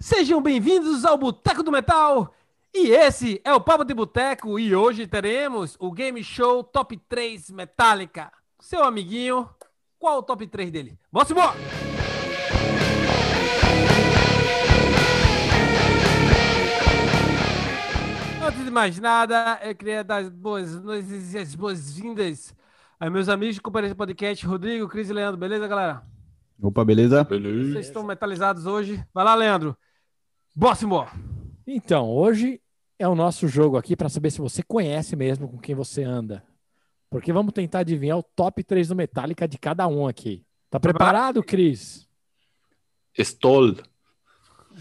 Sejam bem-vindos ao Boteco do Metal. E esse é o Papo de Boteco e hoje teremos o Game Show Top 3 Metallica. Seu amiguinho, qual o top 3 dele? Bora embora! Antes de mais nada, eu queria dar as boas noites e as boas-vindas a meus amigos de companhia do podcast, Rodrigo, Cris e Leandro. Beleza, galera? Opa, beleza? Vocês estão metalizados hoje. Vai lá, Leandro. Bóssimo! Então, hoje é o nosso jogo aqui para saber se você conhece mesmo com quem você anda. Porque vamos tentar adivinhar o top 3 do Metallica de cada um aqui. Tá preparado, Cris? Estou.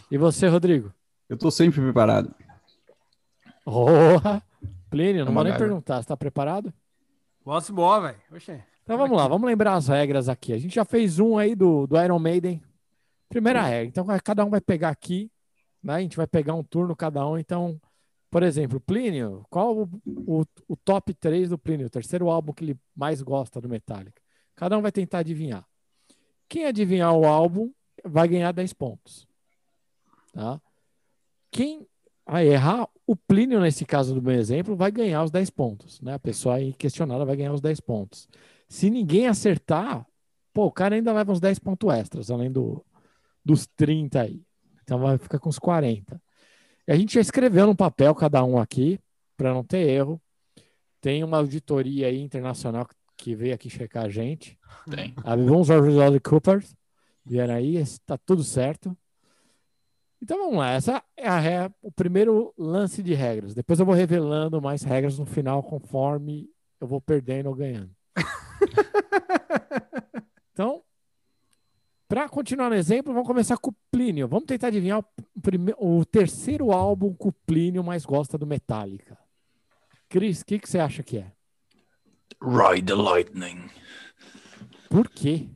E você, Rodrigo? Eu tô sempre preparado. Oh, Plínio, não vou nem perguntar. Você tá preparado? Bóssimo, velho. Oxê. Então vamos lá, vamos lembrar as regras aqui. A gente já fez um aí do, do Iron Maiden. Primeira regra. Então cada um vai pegar aqui, né? A gente vai pegar um turno cada um. Então, por exemplo, Plínio, qual o, o, o top 3 do Plínio? O terceiro álbum que ele mais gosta do Metallica. Cada um vai tentar adivinhar. Quem adivinhar o álbum vai ganhar 10 pontos. Tá? Quem vai errar, o Plínio, nesse caso do meu exemplo, vai ganhar os 10 pontos. Né? A pessoa aí questionada vai ganhar os 10 pontos. Se ninguém acertar, pô, o cara ainda leva uns 10 pontos extras, além do, dos 30 aí. Então vai ficar com uns 40. E a gente já escreveu no papel cada um aqui, para não ter erro. Tem uma auditoria aí internacional que veio aqui checar a gente. Tem. A Visual Coopers vieram aí, está tudo certo. Então vamos lá, essa é a ré, o primeiro lance de regras. Depois eu vou revelando mais regras no final, conforme eu vou perdendo ou ganhando. Então, para continuar no exemplo, vamos começar com o Plínio. Vamos tentar adivinhar o, prime... o terceiro álbum que o Plínio mais gosta do Metallica. Cris, o que, que você acha que é? Ride the lightning. Por quê?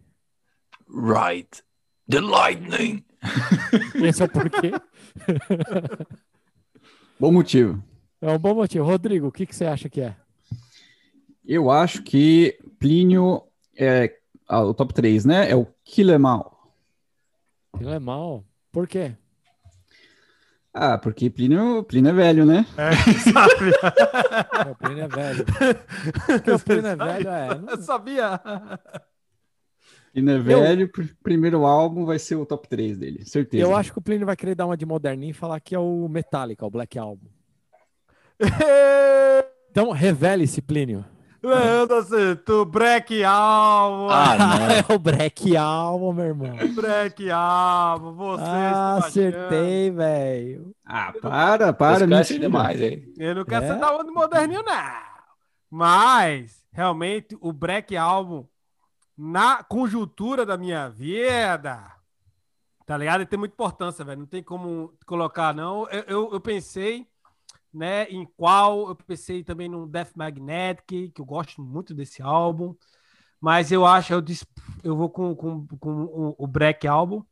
Ride the lightning. Esse é o porquê? Bom motivo. É um bom motivo. Rodrigo, o que, que você acha que é? Eu acho que Plínio é ah, o top 3, né? É o Killer Mal. Ele é mal. Por quê? Ah, porque Plínio, Plínio é velho, né? É, sabe? O Plínio é velho. Porque o Plínio é velho, é. não- Eu sabia. Plínio é velho, pr- primeiro álbum vai ser o top 3 dele, certeza. Eu acho que o Plínio vai querer dar uma de moderninho e falar que é o Metallica, o Black Album. Então, revele-se, Plínio. Leandro acertou. Break Alvo. Ah, não. é o Black Album, meu irmão. Break Alvo. Você, Ah, acertei, velho. Ah, para, para, Esquece mentira. demais, hein? Eu não quero É? ser da onda moderninho, não. Mas, realmente, o Break Album, na conjuntura da minha vida, tá ligado? Ele tem muita importância, velho. Não tem como colocar, não. Eu, eu, eu pensei, né, em qual. Eu pensei também no Death Magnetic, que eu gosto muito desse álbum. Mas eu acho, eu, dis- eu vou com, com, com o, o Break Album.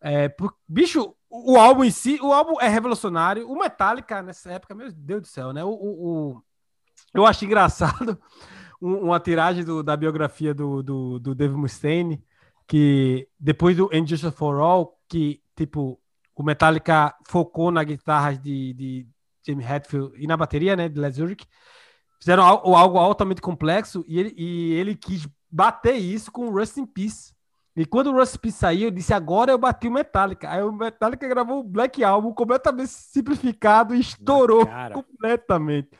É, por- bicho, o, álbum em si, o álbum é revolucionário. O Metallica, nessa época, meu Deus do céu, né? O, o- o- eu acho engraçado um- uma tiragem do- da biografia do, do, do Dave Mustaine, que depois do Injustice for All, que, tipo, o Metallica focou na guitarra de, de Jamie Hetfield e na bateria, né, de Led Zurich, fizeram al- algo altamente complexo e ele, e ele quis bater isso com o Rust in Peace. E quando o Rust in Peace saiu, eu disse, agora eu bati o Metallica. Aí o Metallica gravou o Black Album completamente simplificado e estourou cara. completamente.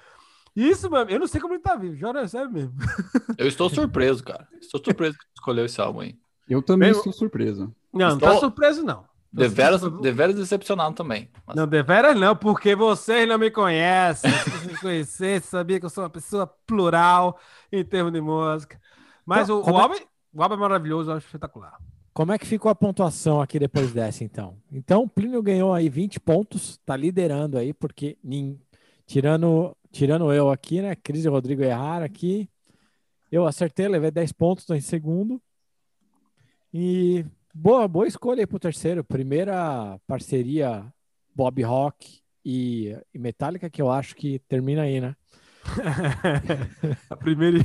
Isso, mano, eu não sei como ele tá vivo, juro, é sério mesmo. Eu estou surpreso, cara. Estou surpreso que escolheu esse álbum aí. Eu também Meu- estou surpreso. Não, não tá Estou- surpreso, não. Deveras, deveras decepcionado também. Mas Não, deveras não, porque vocês não me conhecem. Se vocês me conhecessem, sabia que eu sou uma pessoa plural em termos de música. Mas Então, o, o, é- álbum, o álbum é maravilhoso, eu acho espetacular. Como é que ficou a pontuação aqui depois dessa, então? Então, o Plínio ganhou aí 20 pontos, tá liderando aí, porque nin- tirando, tirando eu aqui, né? Cris e Rodrigo erraram aqui. Eu acertei, levei 10 pontos, tô em segundo. E boa, boa escolha aí pro terceiro. Primeira parceria Bob Rock e, e Metallica, que eu acho que termina aí, né? A primeira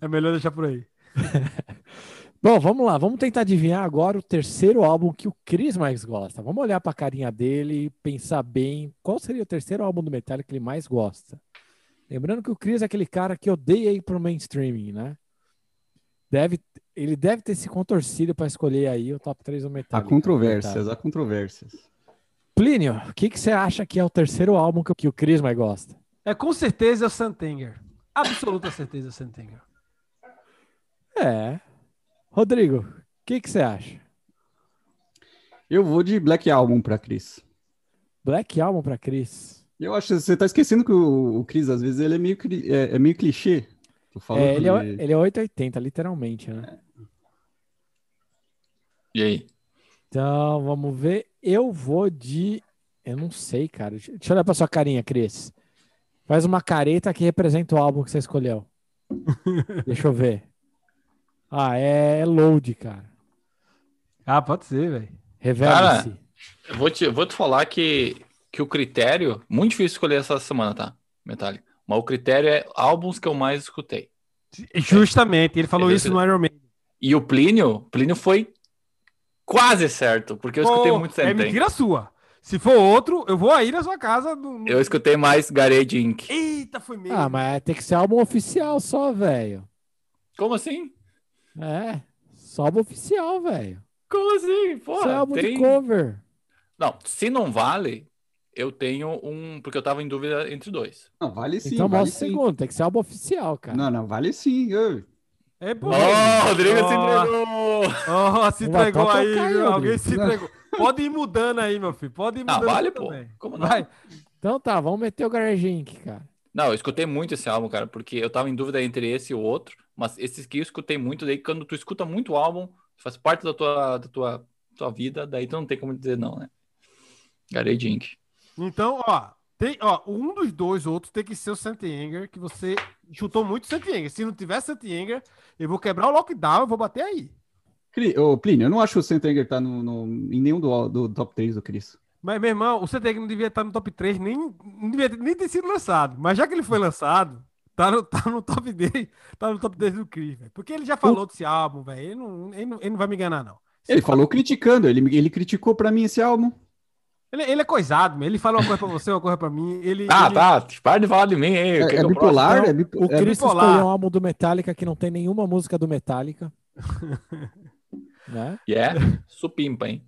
é melhor deixar por aí. Bom, vamos lá, vamos tentar adivinhar agora o terceiro álbum que o Chris mais gosta. Vamos olhar para a carinha dele e pensar bem qual seria o terceiro álbum do Metallica que ele mais gosta. Lembrando que o Chris é aquele cara que odeia ir pro mainstream, né? Deve, ele deve ter se contorcido para escolher aí o top 3 do Há Metallica. controvérsias, há controvérsias. Plínio, o que, que você acha que é o terceiro álbum que, que o Chris mais gosta? É com certeza o Santenger. Absoluta certeza o Santenger. É. Rodrigo, o que, que você acha? Eu vou de Black Album pra Chris. Black Album para Chris. Eu acho que você tá esquecendo que o, o Chris, às vezes, ele é meio, é, é meio clichê. É, ele, é, ele é 880, literalmente, né? E aí? Então, vamos ver. Eu vou de. Eu não sei, cara. Deixa eu olhar pra sua carinha, Cris. Faz uma careta que representa o álbum que você escolheu. Deixa eu ver. Ah, é Load, cara. Ah, pode ser, velho. Revela-se. Eu vou te, eu vou te falar que, que o critério. Muito difícil escolher essa semana, tá? Metallica. Mas o critério é álbuns que eu mais escutei. Justamente, ele falou Ele- isso no Iron Man. E o Plínio, Plínio foi quase certo, porque eu escutei Pô, muito É Sentem. mentira sua. Se for outro, eu vou aí na sua casa. No, no- Eu escutei mais Garage Inc. Eita, foi mesmo. Ah, mas tem que ser álbum oficial só, velho. Como assim? É. Só álbum oficial, velho. Como assim? Pô, Só é álbum tem... de cover. Não, se não vale, eu tenho um. Porque eu tava em dúvida entre dois. Não, vale sim, então vale mostra o segundo. Tem que ser álbum oficial, cara. Não, não, vale sim. eu- É, pô. Oh, Rodrigo se Ó, entregou! ó, se entregou aí, viu? Rodrigo. Alguém se entregou. Pode ir mudando aí, meu filho. Pode ir Ah, mudando. vale, também. pô. Como não? Vai. Então tá, vamos meter o Garage Inc, cara. Não, eu escutei muito esse álbum, cara, porque eu tava em dúvida entre esse e o outro, mas esses aqui eu escutei muito, daí quando tu escuta muito álbum, faz parte da tua, da tua, tua vida, daí tu não tem como dizer não, né? Garage Inc. Então, ó, tem, ó, um dos dois outros tem que ser o Santianger, que você chutou muito Santianger. Se não tiver Santianger, eu vou quebrar o lockdown, eu vou bater aí. Ô, Plínio, eu não acho que o Sentenger tá no, no- em nenhum do, do top 3 do Chris. Mas, meu irmão, o Santianger não devia estar no top 3, nem, não devia nem ter sido lançado. Mas já que ele foi lançado, tá no, tá no top dele, tá no top 10 do Chris, velho. Porque ele já falou desse álbum, velho. Ele não, ele, não, ele não vai me enganar, não. Ele falou criticando, ele, ele criticou pra mim esse álbum. Ele, ele é coisado, meu. ele fala uma coisa pra você, uma coisa pra mim. Ele, Ah, ele- tá, para de falar de mim, hein? É, o que é que eu bipolar, Então, é, bipo- O é Chris bipolar. escolheu um álbum do Metallica que não tem nenhuma música do Metallica. né? E é supimpa, hein?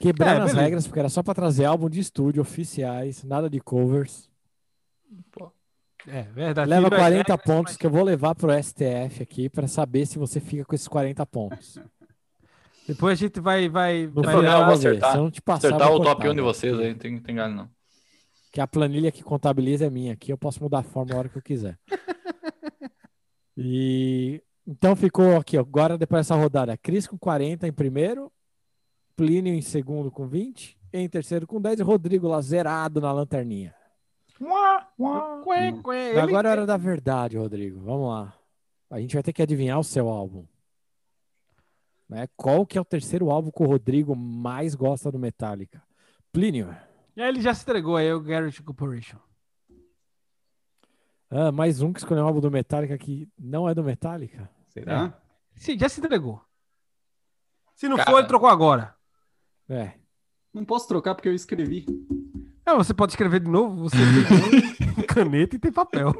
Quebrando É, as regras, porque era só pra trazer álbum de estúdio oficiais, nada de covers. É, verdade. Leva Filho é 40 velho, pontos mas- que eu vou levar pro STF aqui pra saber se você fica com esses 40 pontos. Depois a gente vai. vai, No vai ver. acertar- Se eu não te passar, Acertar o top cortar, 1 de vocês aí, tem, tem galho não. Que a planilha que contabiliza é minha aqui, eu posso mudar a forma a hora que eu quiser. E então ficou aqui, ó, agora depois dessa rodada, Cris com 40 em primeiro, Plínio em segundo com 20, em terceiro com 10 e Rodrigo lá zerado na lanterninha. Quê, quê, ele- Agora é hora da verdade, Rodrigo. Vamos lá. A gente vai ter que adivinhar o seu álbum. Né? Qual que é o terceiro álbum que o Rodrigo mais gosta do Metallica? Plínio. E aí ele já se entregou aí, o Garrett Corporation. Ah, mais um que escolheu um álbum do Metallica que não é do Metallica. Será? Sim, já se entregou. Se não Cara. for, ele trocou agora. É. Não posso trocar porque eu escrevi. É, você pode escrever de novo, você tem caneta e tem papel.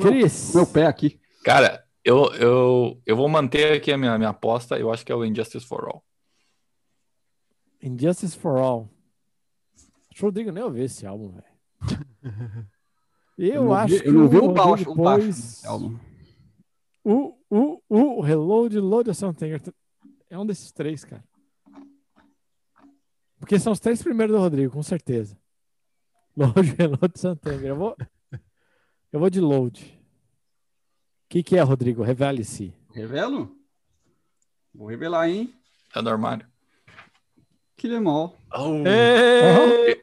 Cris. meu pé aqui. Cara, eu, eu, eu vou manter aqui a minha, minha aposta, eu acho que é o Injustice for All. Injustice for All. Acho que o Rodrigo nem ouviu esse álbum, velho. Eu, não acho vi, que eu não vi o baixo, o baixo desse álbum. O, o, o Reload, Load ou Something. É um desses três, cara. Porque são os três primeiros do Rodrigo, com certeza. Load, Reload, Santander. Eu vou, eu vou de Load. O que, que é, Rodrigo? Revele-se. Revelo? Vou revelar, hein? É do armário. Kill Em All. Ê,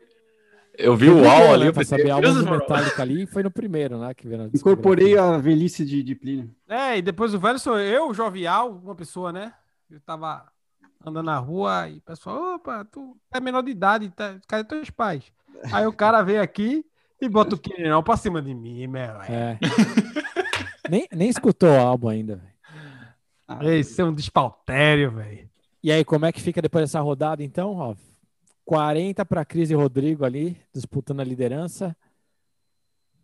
Eu vi o UOL né, ali, pra saber Injustice do. Metallica ali, foi no primeiro, né? Que Incorporei a velhice de, de Plínio. É, e depois o velho sou eu, jovial, uma pessoa, né? Eu tava andando na rua e o pessoal, opa, tu é menor de idade, tá... cadê teus pais? Aí o cara veio aqui e bota o Kenão pra cima de mim, meu. É. nem, nem escutou o álbum ainda, velho. Ah, Esse é um despautério, velho. E aí, como é que fica depois dessa rodada, então? Ó, 40 para Cris e Rodrigo ali, disputando a liderança.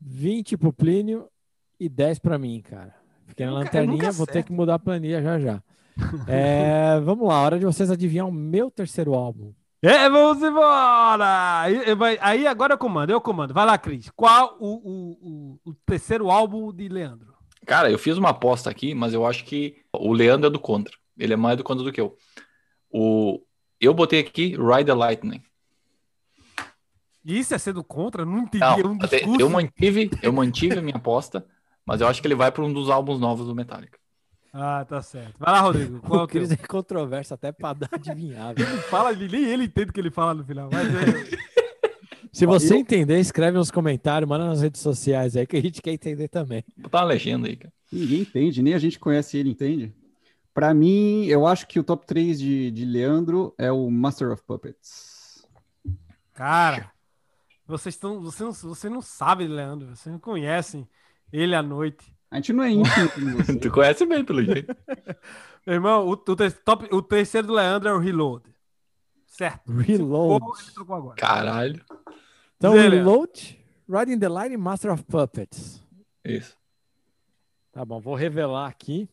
20 para o Plínio e 10 para mim, cara. Fiquei na Nunca- lanterninha, nunca vou ter que mudar a planilha já já. É, vamos lá, hora de vocês adivinhar o meu terceiro álbum. É, vamos embora! Aí, agora eu comando, eu comando. Vai lá, Cris. Qual o, o, o, terceiro álbum de Leandro? Cara, eu fiz uma aposta aqui, mas eu acho que o Leandro é do contra. Ele é mais do contra do que eu. O... Eu botei aqui Ride the Lightning. Isso é ser do contra? Não entendi. Não, é um eu mantive, eu mantive a minha aposta, mas eu acho que ele vai para um dos álbuns novos do Metallica. Ah, tá certo. Vai lá, Rodrigo. Qual é O teu? Cris é controverso até para adivinhar. Fala, nem ele entende o que ele fala no final. Mas é... Se você Eu- entender, escreve nos comentários, manda nas redes sociais aí que a gente quer entender também. Vou botar uma legenda aí, cara. Ninguém entende, nem a gente conhece ele, entende? Pra mim, eu acho que o top 3 de, de Leandro é o Master of Puppets. Cara, vocês estão. Você não, você não sabe, Leandro. Vocês não conhecem ele à noite. A gente não é íntimo. Tu conhece bem, pelo jeito. Meu irmão, o, o top, o terceiro do Leandro é o Reload. Certo. Reload. Ou ele trocou agora. Caralho. Então, Zé. Reload, Riding the Line Master of Puppets. Isso. Tá bom, vou revelar aqui.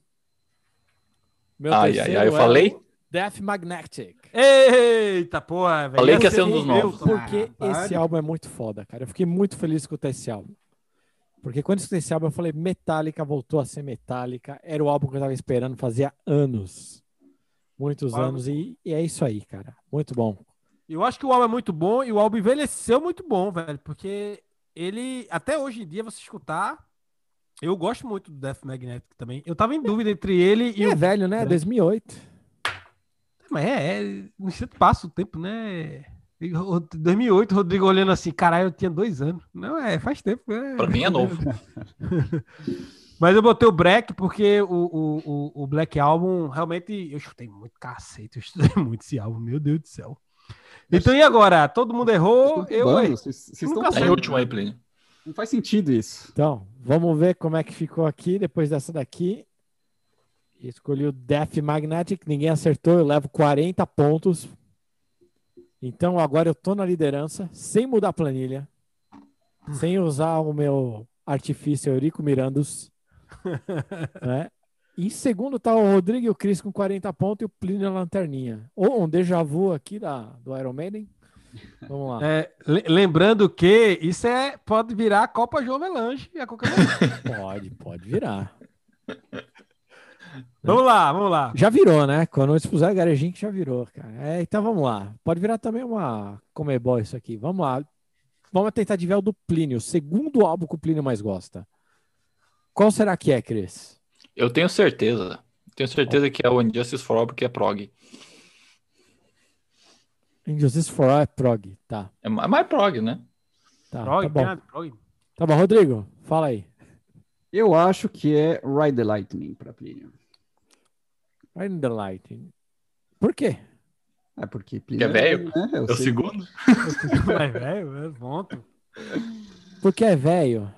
Meu Ai, ai, ai, eu é falei? Death Magnetic. Eita porra, velho. Falei que ia ser um é dos novos. Porque Ah, esse álbum é muito foda, cara. Eu fiquei muito feliz de escutar esse álbum. Porque quando eu escutei esse álbum, eu falei, Metallica voltou a ser Metallica. Era o álbum que eu tava esperando fazia anos. Muitos anos. E, e é isso aí, cara. Muito bom. Eu acho que o álbum é muito bom e o álbum envelheceu muito bom, velho. Porque ele, até hoje em dia, você escutar. Eu gosto muito do Death Magnetic também. Eu tava em dúvida entre ele e é o. velho, né? É. 2008. Mas é, é. Instante passa o tempo, né? E o- 2008, Rodrigo olhando assim, caralho, eu tinha dois anos. Não, é, faz tempo. É. Pra mim é novo. Mas eu botei o Black porque o, o, o, o Black Album realmente. Eu chutei muito cacete, eu estudei muito esse álbum, meu Deus do céu. Então e agora? Todo mundo errou, eu. Vocês estão em sei. último aí, Plínio. Não faz sentido isso. Então, vamos ver como é que ficou aqui depois dessa daqui. Escolhi o Death Magnetic, ninguém acertou, eu levo 40 pontos. Então agora eu tô na liderança, sem mudar a planilha, sem usar o meu artifício Eurico Mirandos. né? Em segundo tá o Rodrigo e o Cris com 40 pontos e o Plínio na lanterninha. Ou um déjà vu aqui da, do Iron Maiden. Vamos lá. É, le- lembrando que isso é, pode virar a Copa João Melange a qualquer momento. Pode, pode virar. Vamos lá, vamos lá. Já virou, né? Quando eles puseram Garejinho, já virou, cara. É, então vamos lá. Pode virar também uma Comebol isso aqui. Vamos lá. Vamos tentar adivinhar o do Plínio, o segundo álbum que o Plínio mais gosta. Qual será que é, Cris? Eu tenho certeza. Tenho certeza que é o Injustice for All, porque é prog. Injustice for All é prog. Tá. É ma- mais prog, né? Tá, Prog, tá bom. a- prog. Tá bom, Rodrigo, fala aí. Eu acho que é Ride the Lightning pra Plínio. In the Light. Por quê? É porque Que Plínio é velho? né? É o sei. segundo. Mas, velho, é ponto. Porque é velho.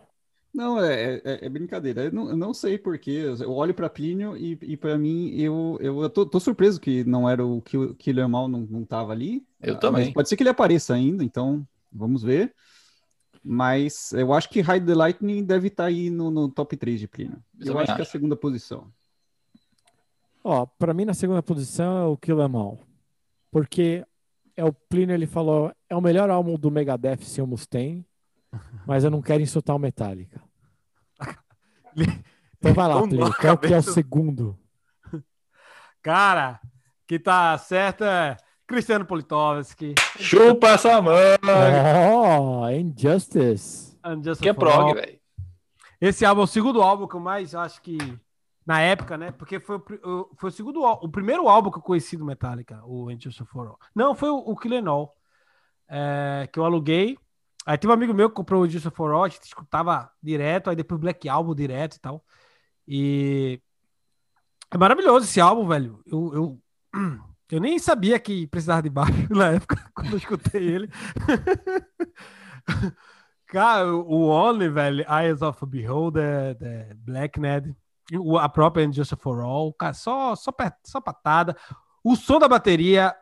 Não, é, é, é brincadeira. Eu não, eu não sei porquê. Eu olho pra Plínio e, e para mim, eu, eu, eu tô, tô surpreso que não era o que o Killer Mal não, não tava ali. Eu Ah, também. mas pode ser que ele apareça ainda, então vamos ver. Mas eu acho que Ride the Lightning deve estar aí no, no top 3 de Plínio. Eu Eu, também acho que é a acho. segunda posição. Ó, pra mim na segunda posição é o Kill Em All. Porque é o Plínio, ele falou, é o melhor álbum do Megadeth sem o Mustaine, mas eu não quero insultar o Metallica. Então vai lá, Plínio, qual que é o cabeça. segundo? Cara, que tá certo é Cristiano Politovski. Chupa essa mão! Oh, Injustice. Just Que é prog, velho. Esse álbum é o segundo álbum que eu mais acho que. Na época, né? Porque foi, o foi o segundo o primeiro álbum que eu conheci do Metallica, o Injustice for. Não, foi o, o Kill Em All, é, que eu aluguei. Aí tem um amigo meu que comprou o Injustice for a gente escutava direto, aí depois Black Album direto e tal. E é maravilhoso esse álbum, velho. Eu, eu, eu nem sabia que precisava de baixo na época, quando eu escutei ele. Cara, o Only, velho, Eyes of a Beholder, Black Ned. A própria Injustice for All, cara, só, só, só patada. O som da bateria,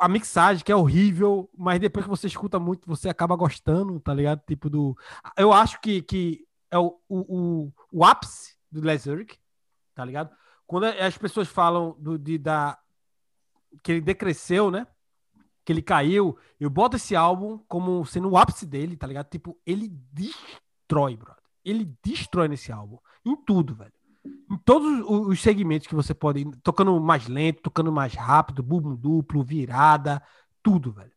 a mixagem, que é horrível, mas depois que você escuta muito, você acaba gostando, tá ligado? Tipo do. Eu acho que, que é o, o, o, o ápice do Les Ulrich, tá ligado? Quando as pessoas falam do, de, da. que ele decresceu, né? Que ele caiu, eu boto esse álbum como sendo o ápice dele, tá ligado? Tipo, ele destrói, brother. Ele destrói nesse álbum. Em tudo, velho. Em todos os- os segmentos que você pode tocando mais lento, tocando mais rápido, bumbo duplo, virada, tudo, velho.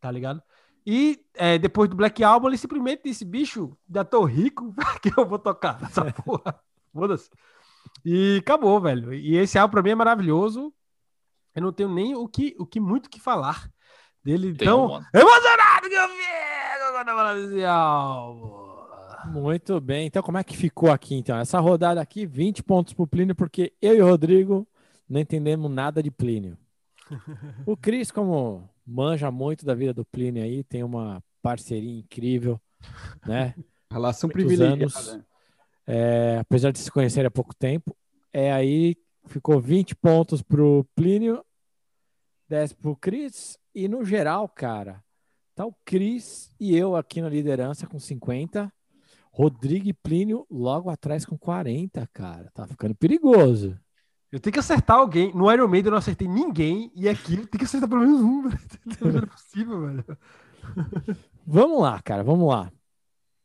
Tá ligado? E é, depois do Black Album, ele simplesmente disse: bicho, já tô rico, que eu vou tocar essa porra. Foda-se. E acabou, velho. E esse álbum pra mim é maravilhoso. Eu não tenho nem o que, o que muito que falar dele. Tem Então, um- emocionado que eu fico quando eu falo desse álbum. Muito bem. Então, como é que ficou aqui, então? Essa rodada aqui, 20 pontos pro Plínio, porque eu e o Rodrigo não entendemos nada de Plínio. O Cris, como manja muito da vida do Plínio aí, tem uma parceria incrível, né? Relação privilegiada. anos. É, apesar de se conhecerem há pouco tempo. É aí, ficou 20 pontos pro Plínio, 10 pro Cris. E no geral, cara, tá o Cris e eu aqui na liderança com 50. Rodrigo e Plínio logo atrás com 40, cara. Tá ficando perigoso. Eu tenho que acertar alguém. No Iron Maiden eu não acertei ninguém. E aqui eu tenho que acertar pelo menos um. Não é possível, velho. Vamos lá, cara, vamos lá.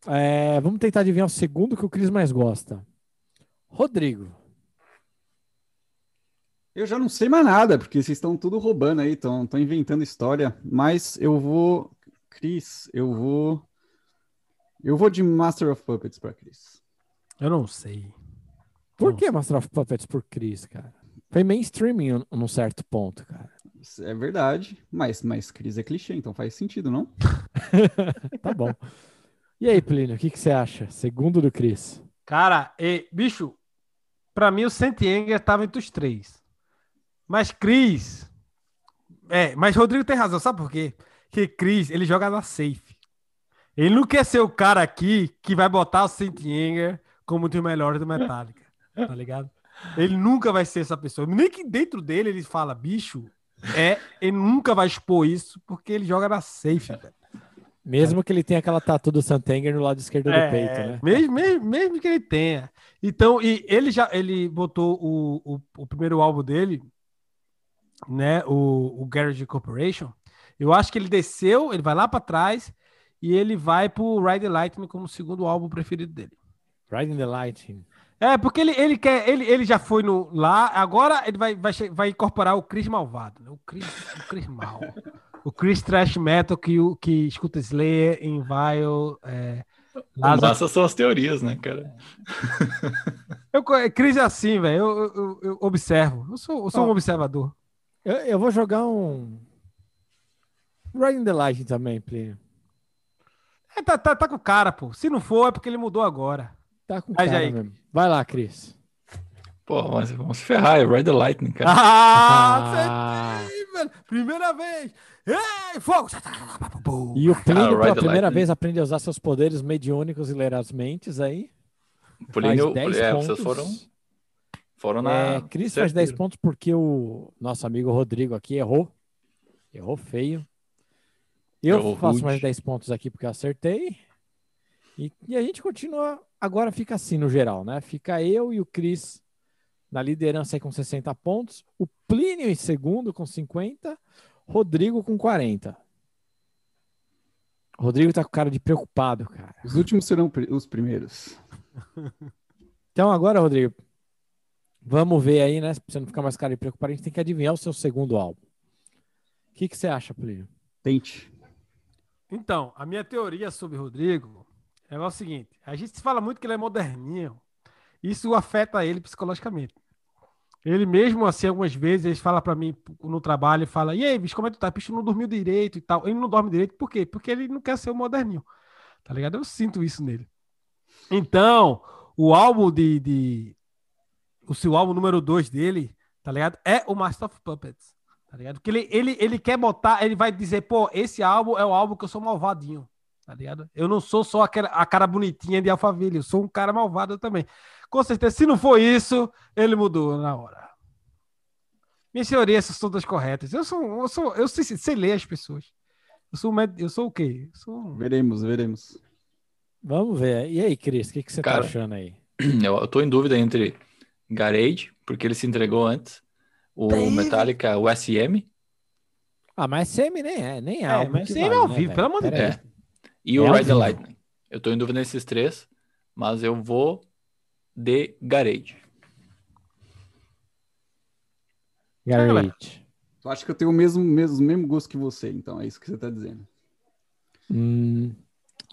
É, vamos tentar adivinhar o segundo que o Cris mais gosta. Rodrigo. Eu já não sei mais nada, porque vocês estão tudo roubando aí, estão inventando história. Mas eu vou. Cris, eu vou. Eu vou de Master of Puppets pra Cris. Eu não sei. Por Não que Master of Puppets por Cris, cara? Foi mainstreaming num- certo ponto, cara. Isso É verdade, mas, mas Cris é clichê, então faz sentido, não? Tá bom. E aí, Plínio, o que, que você acha? Segundo do Cris. Cara, e, bicho, pra mim o Sentienger tava entre os três. Mas Cris. É, mas Rodrigo tem razão, sabe por quê? Que Cris, ele joga na safe. Ele não quer ser o cara aqui que vai botar o Sentienger como um dos melhores do Metallica. Tá ligado? Ele nunca vai ser essa pessoa. Nem que dentro dele ele fala, bicho, é, ele nunca vai expor isso porque ele joga na safe, velho. Mesmo que ele tenha aquela tatu do Santenger no lado esquerdo do peito, né? É, Mesmo, mesmo, mesmo que ele tenha. Então, e ele já ele botou o, o, o primeiro álbum dele, né? O, o Garage Corporation. Eu acho que ele desceu, ele vai lá pra trás e ele vai pro Ride the Lightning como o segundo álbum preferido dele. Riding the Lightning. É, porque ele, ele quer, ele, ele já foi no lá, agora ele vai, vai, vai incorporar o Chris malvado, né? O Chris, o Chris mal. O Chris trash metal que, o- que escuta Slayer, Invile, é, Lazarus Essas são as teorias, né, cara? Eu, Cris é assim, velho. Eu, eu- eu- observo. Eu sou, eu sou um Ó. observador. Eu, eu vou jogar um. Riding the Lightning também, Plínio. É, tá, tá, tá com cara, pô. Se não for, é porque ele mudou agora. Tá com Mas cara aí? mesmo. Vai lá, Cris. Pô, mas vamos se ferrar, é Ride the Lightning, cara. Ah, acertei, velho. Primeira vez. Ei, fogo. E o Plínio, pela primeira vez, aprende a usar seus poderes mediúnicos e ler as mentes aí. Plínio, faz 10 é, pontos. vocês foram, foram na. É, Cris faz 10 certeiro. pontos porque o nosso amigo Rodrigo aqui errou. Errou feio. Eu Errou faço rude. mais 10 pontos aqui porque eu acertei. E, e a gente continua. Agora fica assim no geral, né? Fica eu e o Cris na liderança aí com 60 pontos. O Plínio em segundo com 50. Rodrigo com 40. Rodrigo tá com cara de preocupado, cara. Os últimos serão os primeiros. Então agora, Rodrigo, vamos ver aí, né? Pra você não ficar mais cara de preocupado, a gente tem que adivinhar o seu segundo álbum. O que, que você acha, Plínio? Tente. Então, a minha teoria sobre Rodrigo é o seguinte: a gente fala muito que ele é moderninho. Isso afeta ele psicologicamente. Ele mesmo, assim, algumas vezes, ele fala pra mim no trabalho fala: E aí, bicho, como é que tu tá? Bicho, não dormiu direito e tal. Ele não dorme direito, por quê? Porque ele não quer ser o moderninho. Tá ligado? Eu sinto isso nele. Então, o álbum de. de o seu álbum número 2 dele, tá ligado? É o Master of Puppets. Tá ligado? Porque ele, ele, ele quer botar, ele vai dizer, pô, esse álbum é o álbum que eu sou malvadinho. Tá ligado? Eu não sou só aquela, a cara bonitinha de Alphaville, eu sou um cara malvado também. Com certeza, se não for isso, ele mudou na hora. Minhas teorias são todas corretas. Eu sou, eu sou, eu sei, sei ler as pessoas. Eu sou, eu sou o quê? Eu sou... Veremos, veremos. Vamos ver. E aí, Cris, o que, que você Cara. tá achando aí? Eu, eu tô em dúvida entre Garage, porque ele se entregou antes, o Dave. Metallica, o SM, Ah, mas semi nem é, nem é. É, álbum mas semi vale, ao né, vivo, velho? pelo amor de Deus. aí. e É o Ride the. Lightning. Eu tô em dúvida nesses três, mas eu vou de Garage. Garage. Eu acho que eu tenho o mesmo, mesmo, mesmo gosto que você, então é isso que você tá dizendo. Hum,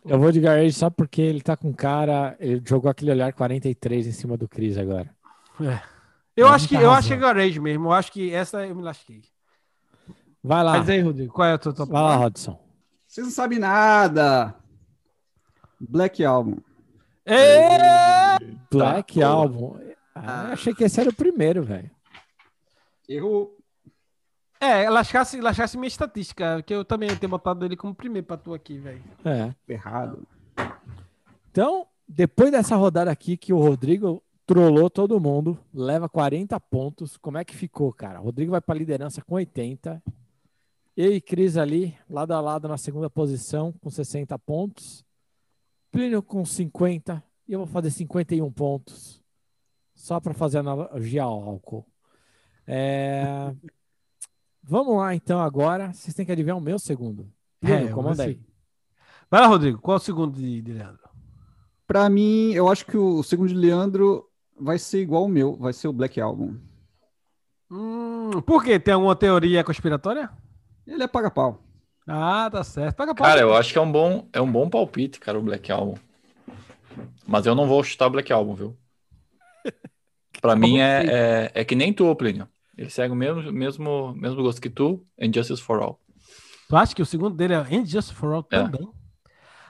eu vou de Garage só porque ele tá com cara. Ele jogou aquele olhar 43 em cima do Cris agora. Eu Não, acho que tá eu razão. acho que é Garage mesmo. Eu acho que essa eu me lasquei. Vai lá. Mas aí, Rodrigo, qual é a tua top? Vai lá, Rodson. Vocês não sabem nada! Black Album. É! Black porra. Album. Ah, eu achei que esse era o primeiro, velho. Errou. É, lascasse, lascasse minha estatística, que eu também tenho botado ele como primeiro pra tu aqui, velho. É. Errado. Então, depois dessa rodada aqui que o Rodrigo trollou todo mundo, leva 40 pontos. Como é que ficou, cara? Rodrigo vai para liderança com 80. Eu e Cris ali, lado a lado na segunda posição, com 60 pontos. Plínio com 50. E eu vou fazer 51 pontos. Só para fazer analogia ao álcool. É, Vamos lá, então, agora. Vocês têm que adivinhar o meu segundo. Plínio, É, comanda aí. Vai lá, Rodrigo, qual é o segundo de, de Leandro? Pra mim, eu acho que o segundo de Leandro vai ser igual o meu, vai ser o Black Album. Hum, por quê? Tem alguma teoria conspiratória? Ele é paga-pau. Ah, tá certo. Paga pau. Cara, eu acho que é um bom, é um bom palpite, cara, o Black Album. Mas eu não vou chutar o Black Album, viu? Pra mim é, é, é que nem tu, Plínio. Ele segue o mesmo, mesmo, mesmo gosto que tu, and Justice for All. Tu acha que o segundo dele é Just For All É. também?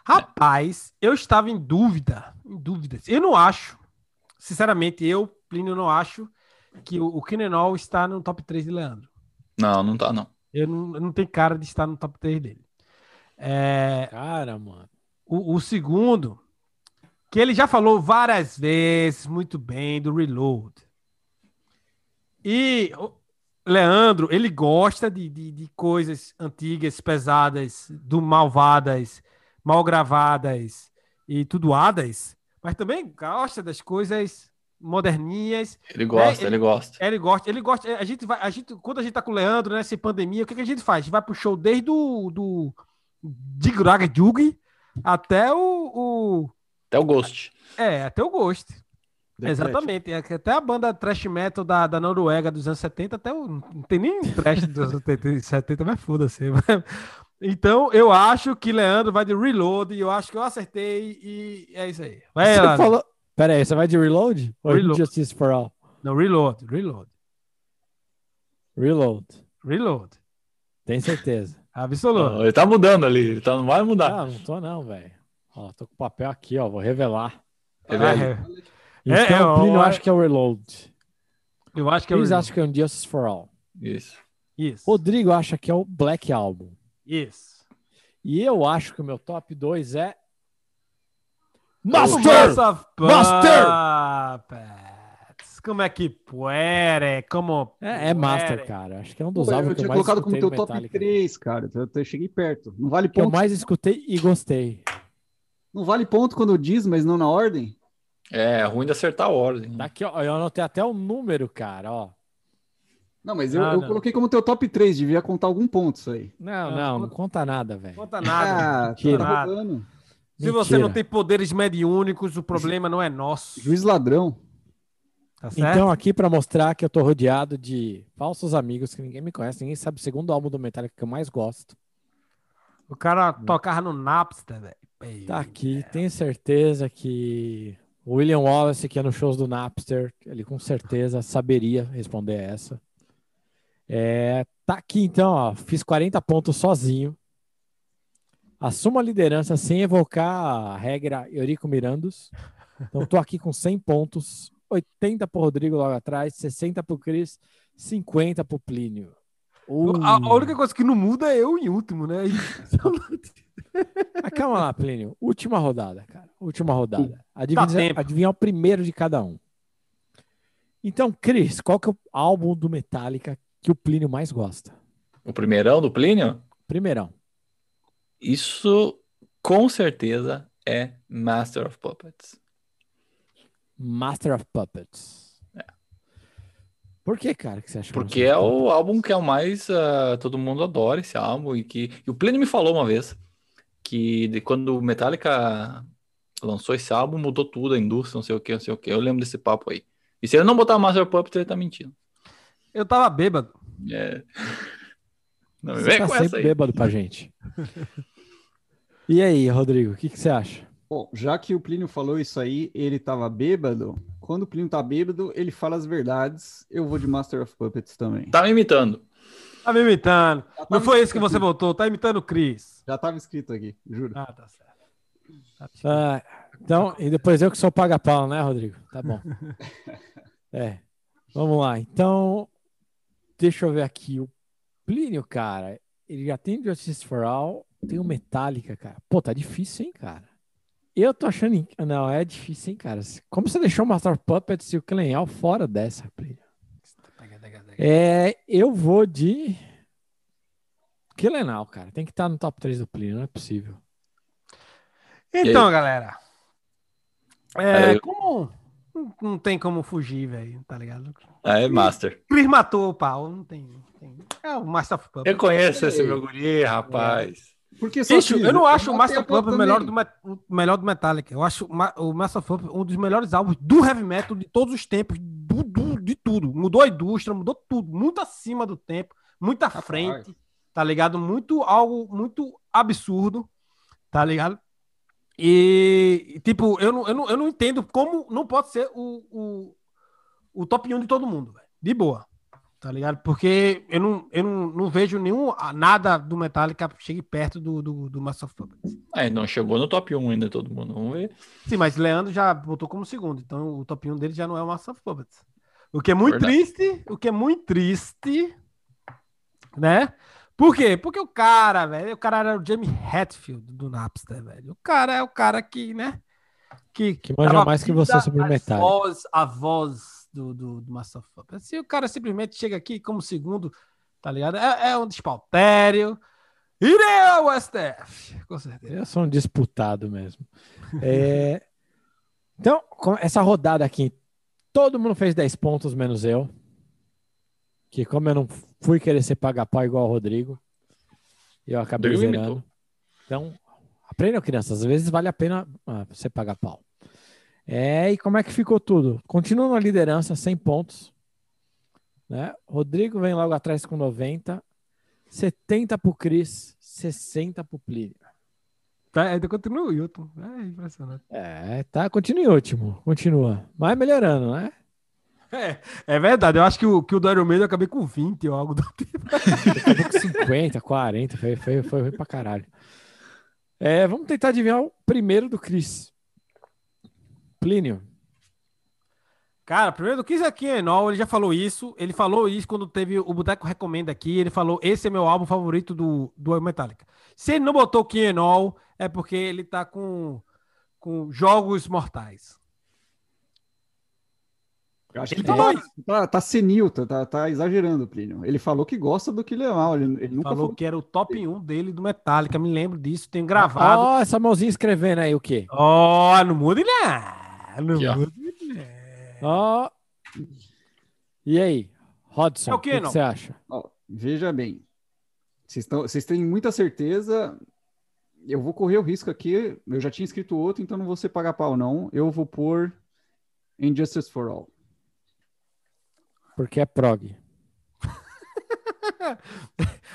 Rapaz, eu estava em dúvida. Em dúvidas. Eu não acho. Sinceramente, eu, Plínio, não acho que o, o Kinenol está no top 3 de Leandro. Não, não tá, não. Eu não, eu não tenho cara de estar no top 3 dele. É, Cara, mano. o, o segundo, que ele já falou várias vezes muito bem do Reload. E o Leandro, ele gosta de, de, de coisas antigas, pesadas, do malvadas, mal gravadas e tudoadas, mas também gosta das coisas moderninhas. Ele gosta, É, ele gosta. Ele gosta, ele gosta. A gente vai, a gente, quando a gente tá com o Leandro nessa pandemia, o que, que a gente faz? A gente vai pro show desde o do Digraga Jug até o, o- Até o Ghost. É, até o Ghost. The Exatamente. É até a banda thrash metal da, da Noruega dos anos 70, até o, não tem nem thrash dos anos 70, e 70 mas foda-se. Então, eu acho que Leandro vai de Reload e eu acho que eu acertei e é isso aí. Vai, Você Leandro. falou. Pera aí, você vai de Reload? Ou Reload. Justice for All? Não, Reload, Reload, Reload. Reload. Tem certeza. Absoluto. Ele tá mudando ali, ele tá, não vai mudar. Ah, não tô não, velho. Ó, tô com o papel aqui, ó. Vou revelar. É velho. É, Então, é, o Plínio ó, acha que é o Reload. Eu acho que é o Eles Reload. acham que é um Justice for All. Isso. Isso. Rodrigo acha que é o Black Album. Isso. E eu acho que o meu top 2 é. Master! Master! Master! Como é que puere? Como É, é Master, cara. Acho que é um dos Pô, álbuns eu que eu tinha mais colocado como escutei teu top Metallica. 3, cara. Eu, eu cheguei perto. Não vale Que eu ponto. mais escutei e gostei. Não vale ponto quando diz, mas não na ordem? É, é ruim de acertar a ordem. Tá aqui, ó. Eu anotei até o número, cara, ó. Não, mas eu, Ah, eu não. coloquei como teu top 3. Devia contar algum ponto isso aí. Não, Não, não, conta nada, velho. Conta nada. Ah, tá roubando. Se você Mentira. não tem poderes mediúnicos, o problema não é nosso. Juiz ladrão. Tá certo? Então, aqui pra mostrar que eu tô rodeado de falsos amigos que ninguém me conhece, ninguém sabe o segundo álbum do Metallica que eu mais gosto. o cara tocava no Napster, velho. Tá aqui, tenho certeza que o William Wallace, que é nos shows do Napster, ele com certeza saberia responder essa. É, tá aqui então, ó, fiz 40 pontos sozinho. Assumo a liderança sem evocar a regra Eurico Mirandos. Então tô aqui com 100 pontos, 80 pro Rodrigo logo atrás, 60 pro Cris, 50 pro Plínio. Uh, A, a única coisa que não muda é eu em último, né? Mas calma lá, Plínio. Última rodada, cara. Última rodada. Adivinha, tempo. adivinhar o primeiro de cada um. Então, Cris, qual que é o álbum do Metallica que o Plínio mais gosta? O primeirão do Plínio? Primeirão. Isso com certeza é Master of Puppets. Master of Puppets. Por que, cara, que você acha? que Porque é o álbum que é o mais. ah, todo mundo adora esse álbum. E que e o Plínio me falou uma vez que de quando o Metallica lançou esse álbum, mudou tudo, a indústria, não sei o que, não sei o que. Eu lembro desse papo aí. E se ele não botar Master of Puppets, ele tá mentindo. Eu tava bêbado. É. Não Você vem tá com essa sempre aí. bêbado pra gente. E aí, Rodrigo, o que, que você acha? Bom, já que o Plínio falou isso aí, ele tava bêbado. Quando o Plínio tá bêbado, ele fala as verdades. Eu vou de Master of Puppets também. Tá me imitando. Tá me imitando. Não foi isso que você aqui. votou, tá imitando o Cris. Já tava escrito aqui, juro. Ah, tá certo. Tá certo. Ah, então, e depois eu que sou paga-pau, né, Rodrigo? Tá bom. É. Vamos lá. Então, deixa eu ver aqui. O Plínio, cara, ele já tem Justice for All, tem o Metallica, cara. Pô, tá difícil, hein, cara? Eu tô achando. in- Não, é difícil, hein, cara? Como você deixou o Master Puppets e o Clenhal fora dessa, Plínio? É, eu vou de. Killenal, cara. Tem que estar no top 3 do Plínio, não é possível. Então, galera. É, Aí eu- como. Não, não tem como fugir, velho, tá ligado? Ah, é Master. Cris matou o pau, não tem. não tem. É o Master of Puppets. Eu conheço esse meu guri, rapaz. Porque só Bicho, eu não acho o Master of Puppets o melhor do, melhor do Metallica. Eu acho o Ma- o Master of Puppets um dos melhores álbuns do heavy metal de todos os tempos, do, do- de tudo. Mudou a indústria, mudou tudo, muito acima do tempo, muito à Rapaz. frente, tá ligado? Muito algo muito absurdo, tá ligado? E, tipo, eu não, eu não, eu não entendo como não pode ser o, o, o top 1 de todo mundo, velho. De boa. Tá ligado? Porque eu não, eu não, não vejo nenhum nada do Metallica chegue perto do, do, do Master of Puppets. É, não chegou no top 1 ainda todo mundo. Vamos ver. Sim, mas Leandro já botou como segundo, então o top 1 dele já não é o Master of Puppets. O que é muito Verdade. triste, o que é muito triste, né? Por quê? Porque o cara, velho, o cara era o Jamie Hatfield do Napster, velho. O cara é o cara que, né? Que, Que manja mais que você sobre Metallica. Voz, a voz do, do, do Master. Se o cara simplesmente chega aqui como segundo, tá ligado? É, é um despautério. Ireu STF, com certeza. Eu sou um disputado mesmo. É, Então, com essa rodada aqui, todo mundo fez 10 pontos, menos eu. Que como eu não fui querer ser paga-pau igual o Rodrigo, eu acabei Rodrigo zerando. Então, aprendam, crianças. Às vezes vale a pena ah, você pagar pau. É, e como é que ficou tudo? Continua na liderança, 100 pontos. Né? Rodrigo vem logo atrás com 90. 70 pro Cris, 60 pro Plínio. Tá, ainda continua o Wilton. É impressionante. É, tá, continua em último, continua. Mas melhorando, né? É, é verdade. Eu acho que o, que o do Iron eu acabei com 20 ou algo do tipo. Acabou com 50, 40, foi, foi, foi ruim pra caralho. É, vamos tentar adivinhar o primeiro do Cris. Plínio. Cara, primeiro do Kiss aqui Enol, ele já falou isso. Ele falou isso quando teve o Boteco Recomenda aqui. Ele falou: esse é meu álbum favorito do, do Metallica. Se ele não botou Enol, é porque ele tá com, com jogos mortais. Eu acho Ele que falou tá, tá, tá senil, tá, tá, tá exagerando, Plínio. Ele falou que gosta do que. Ele, ele nunca falou falou. que era o top 1 dele do Metallica. Me lembro disso, tenho gravado. Ó, essa mãozinha escrevendo aí o quê? Ó, não mude não. Não ó. mude não. Ó. E aí, Rodson, É o que, você acha? Ó, veja bem. Vocês têm muita certeza. Eu vou correr o risco aqui. Eu já tinha escrito outro, então não vou ser pagar pau, não. Eu vou pôr Injustice for All. Porque é prog.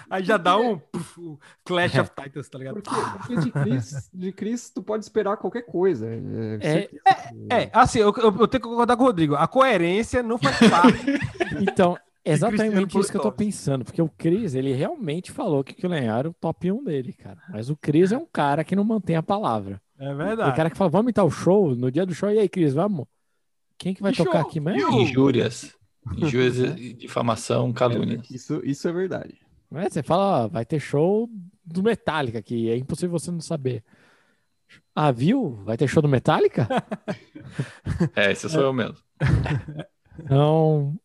Aí já dá um, puf, Clash of Titans, tá ligado? Porque, porque de, Chris, de Chris, tu pode esperar qualquer coisa. É, É, certeza. É, assim, eu, eu- tenho que concordar com o Rodrigo. A coerência não faz parte. Então, exatamente isso que eu tô pensando, porque o Cris, ele realmente falou que o Lenhar era o top 1 dele, cara. Mas o Cris é um cara que não mantém a palavra. É O verdade. cara que fala, vamos imitar o show, no dia do show, e aí, Cris, vamos? Quem que vai Que tocar show? aqui mesmo? Injúrias. Injúrias, difamação, calúnias. Isso, isso é verdade. É, você fala, ó, vai ter show do Metallica aqui, é impossível você não saber. Ah, viu? Vai ter show do Metallica? É, esse sou eu mesmo. Não,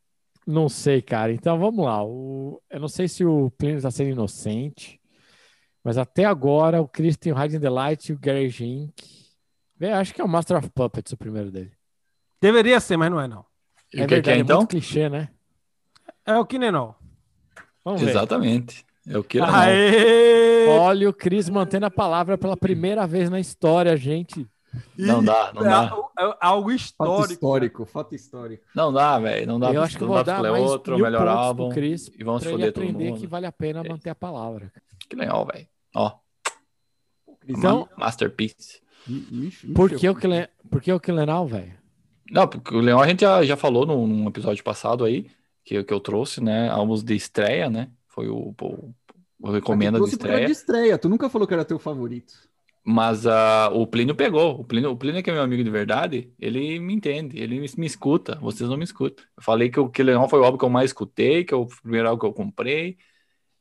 não sei, cara. Então vamos lá. O- eu não sei se o Plínio está sendo inocente, mas até agora o Chris tem o Hiding the Light e o Garage Inc. Véi, acho que é o Master of Puppets o primeiro dele. Deveria ser, mas não é, não. E é o que, que verdade, é então? muito clichê, né? É o Kinenol. Vamos ver. Exatamente. É o que não. Aê! Olha o Chris mantendo a palavra pela primeira vez na história, gente. Não dá, não É dá. algo- é algo Fato histórico. histórico, fato histórico. Não dá, velho. Não dá eu pra- acho que vou dar mais outro, mil melhor álbum. Chris E vamos foder todo aprender mundo. que vale a pena É manter a palavra. Que legal, velho. Ó, Então, Masterpiece. Por que o Killen- por que o Killenal, velho? Não, porque o Leão a gente já, já falou num, num episódio passado aí, que, que eu trouxe, né? Álbuns de estreia, né? Foi o, o, o recomenda Tu de estreia. de estreia. Tu nunca falou que era teu favorito. Mas ah, o Plínio pegou. O Plínio, o Plínio, que é meu amigo de verdade, ele me entende, ele me, me escuta. Vocês não me escutam. Eu falei que o que Leão foi o álbum que eu mais escutei, que é o primeiro álbum que eu comprei.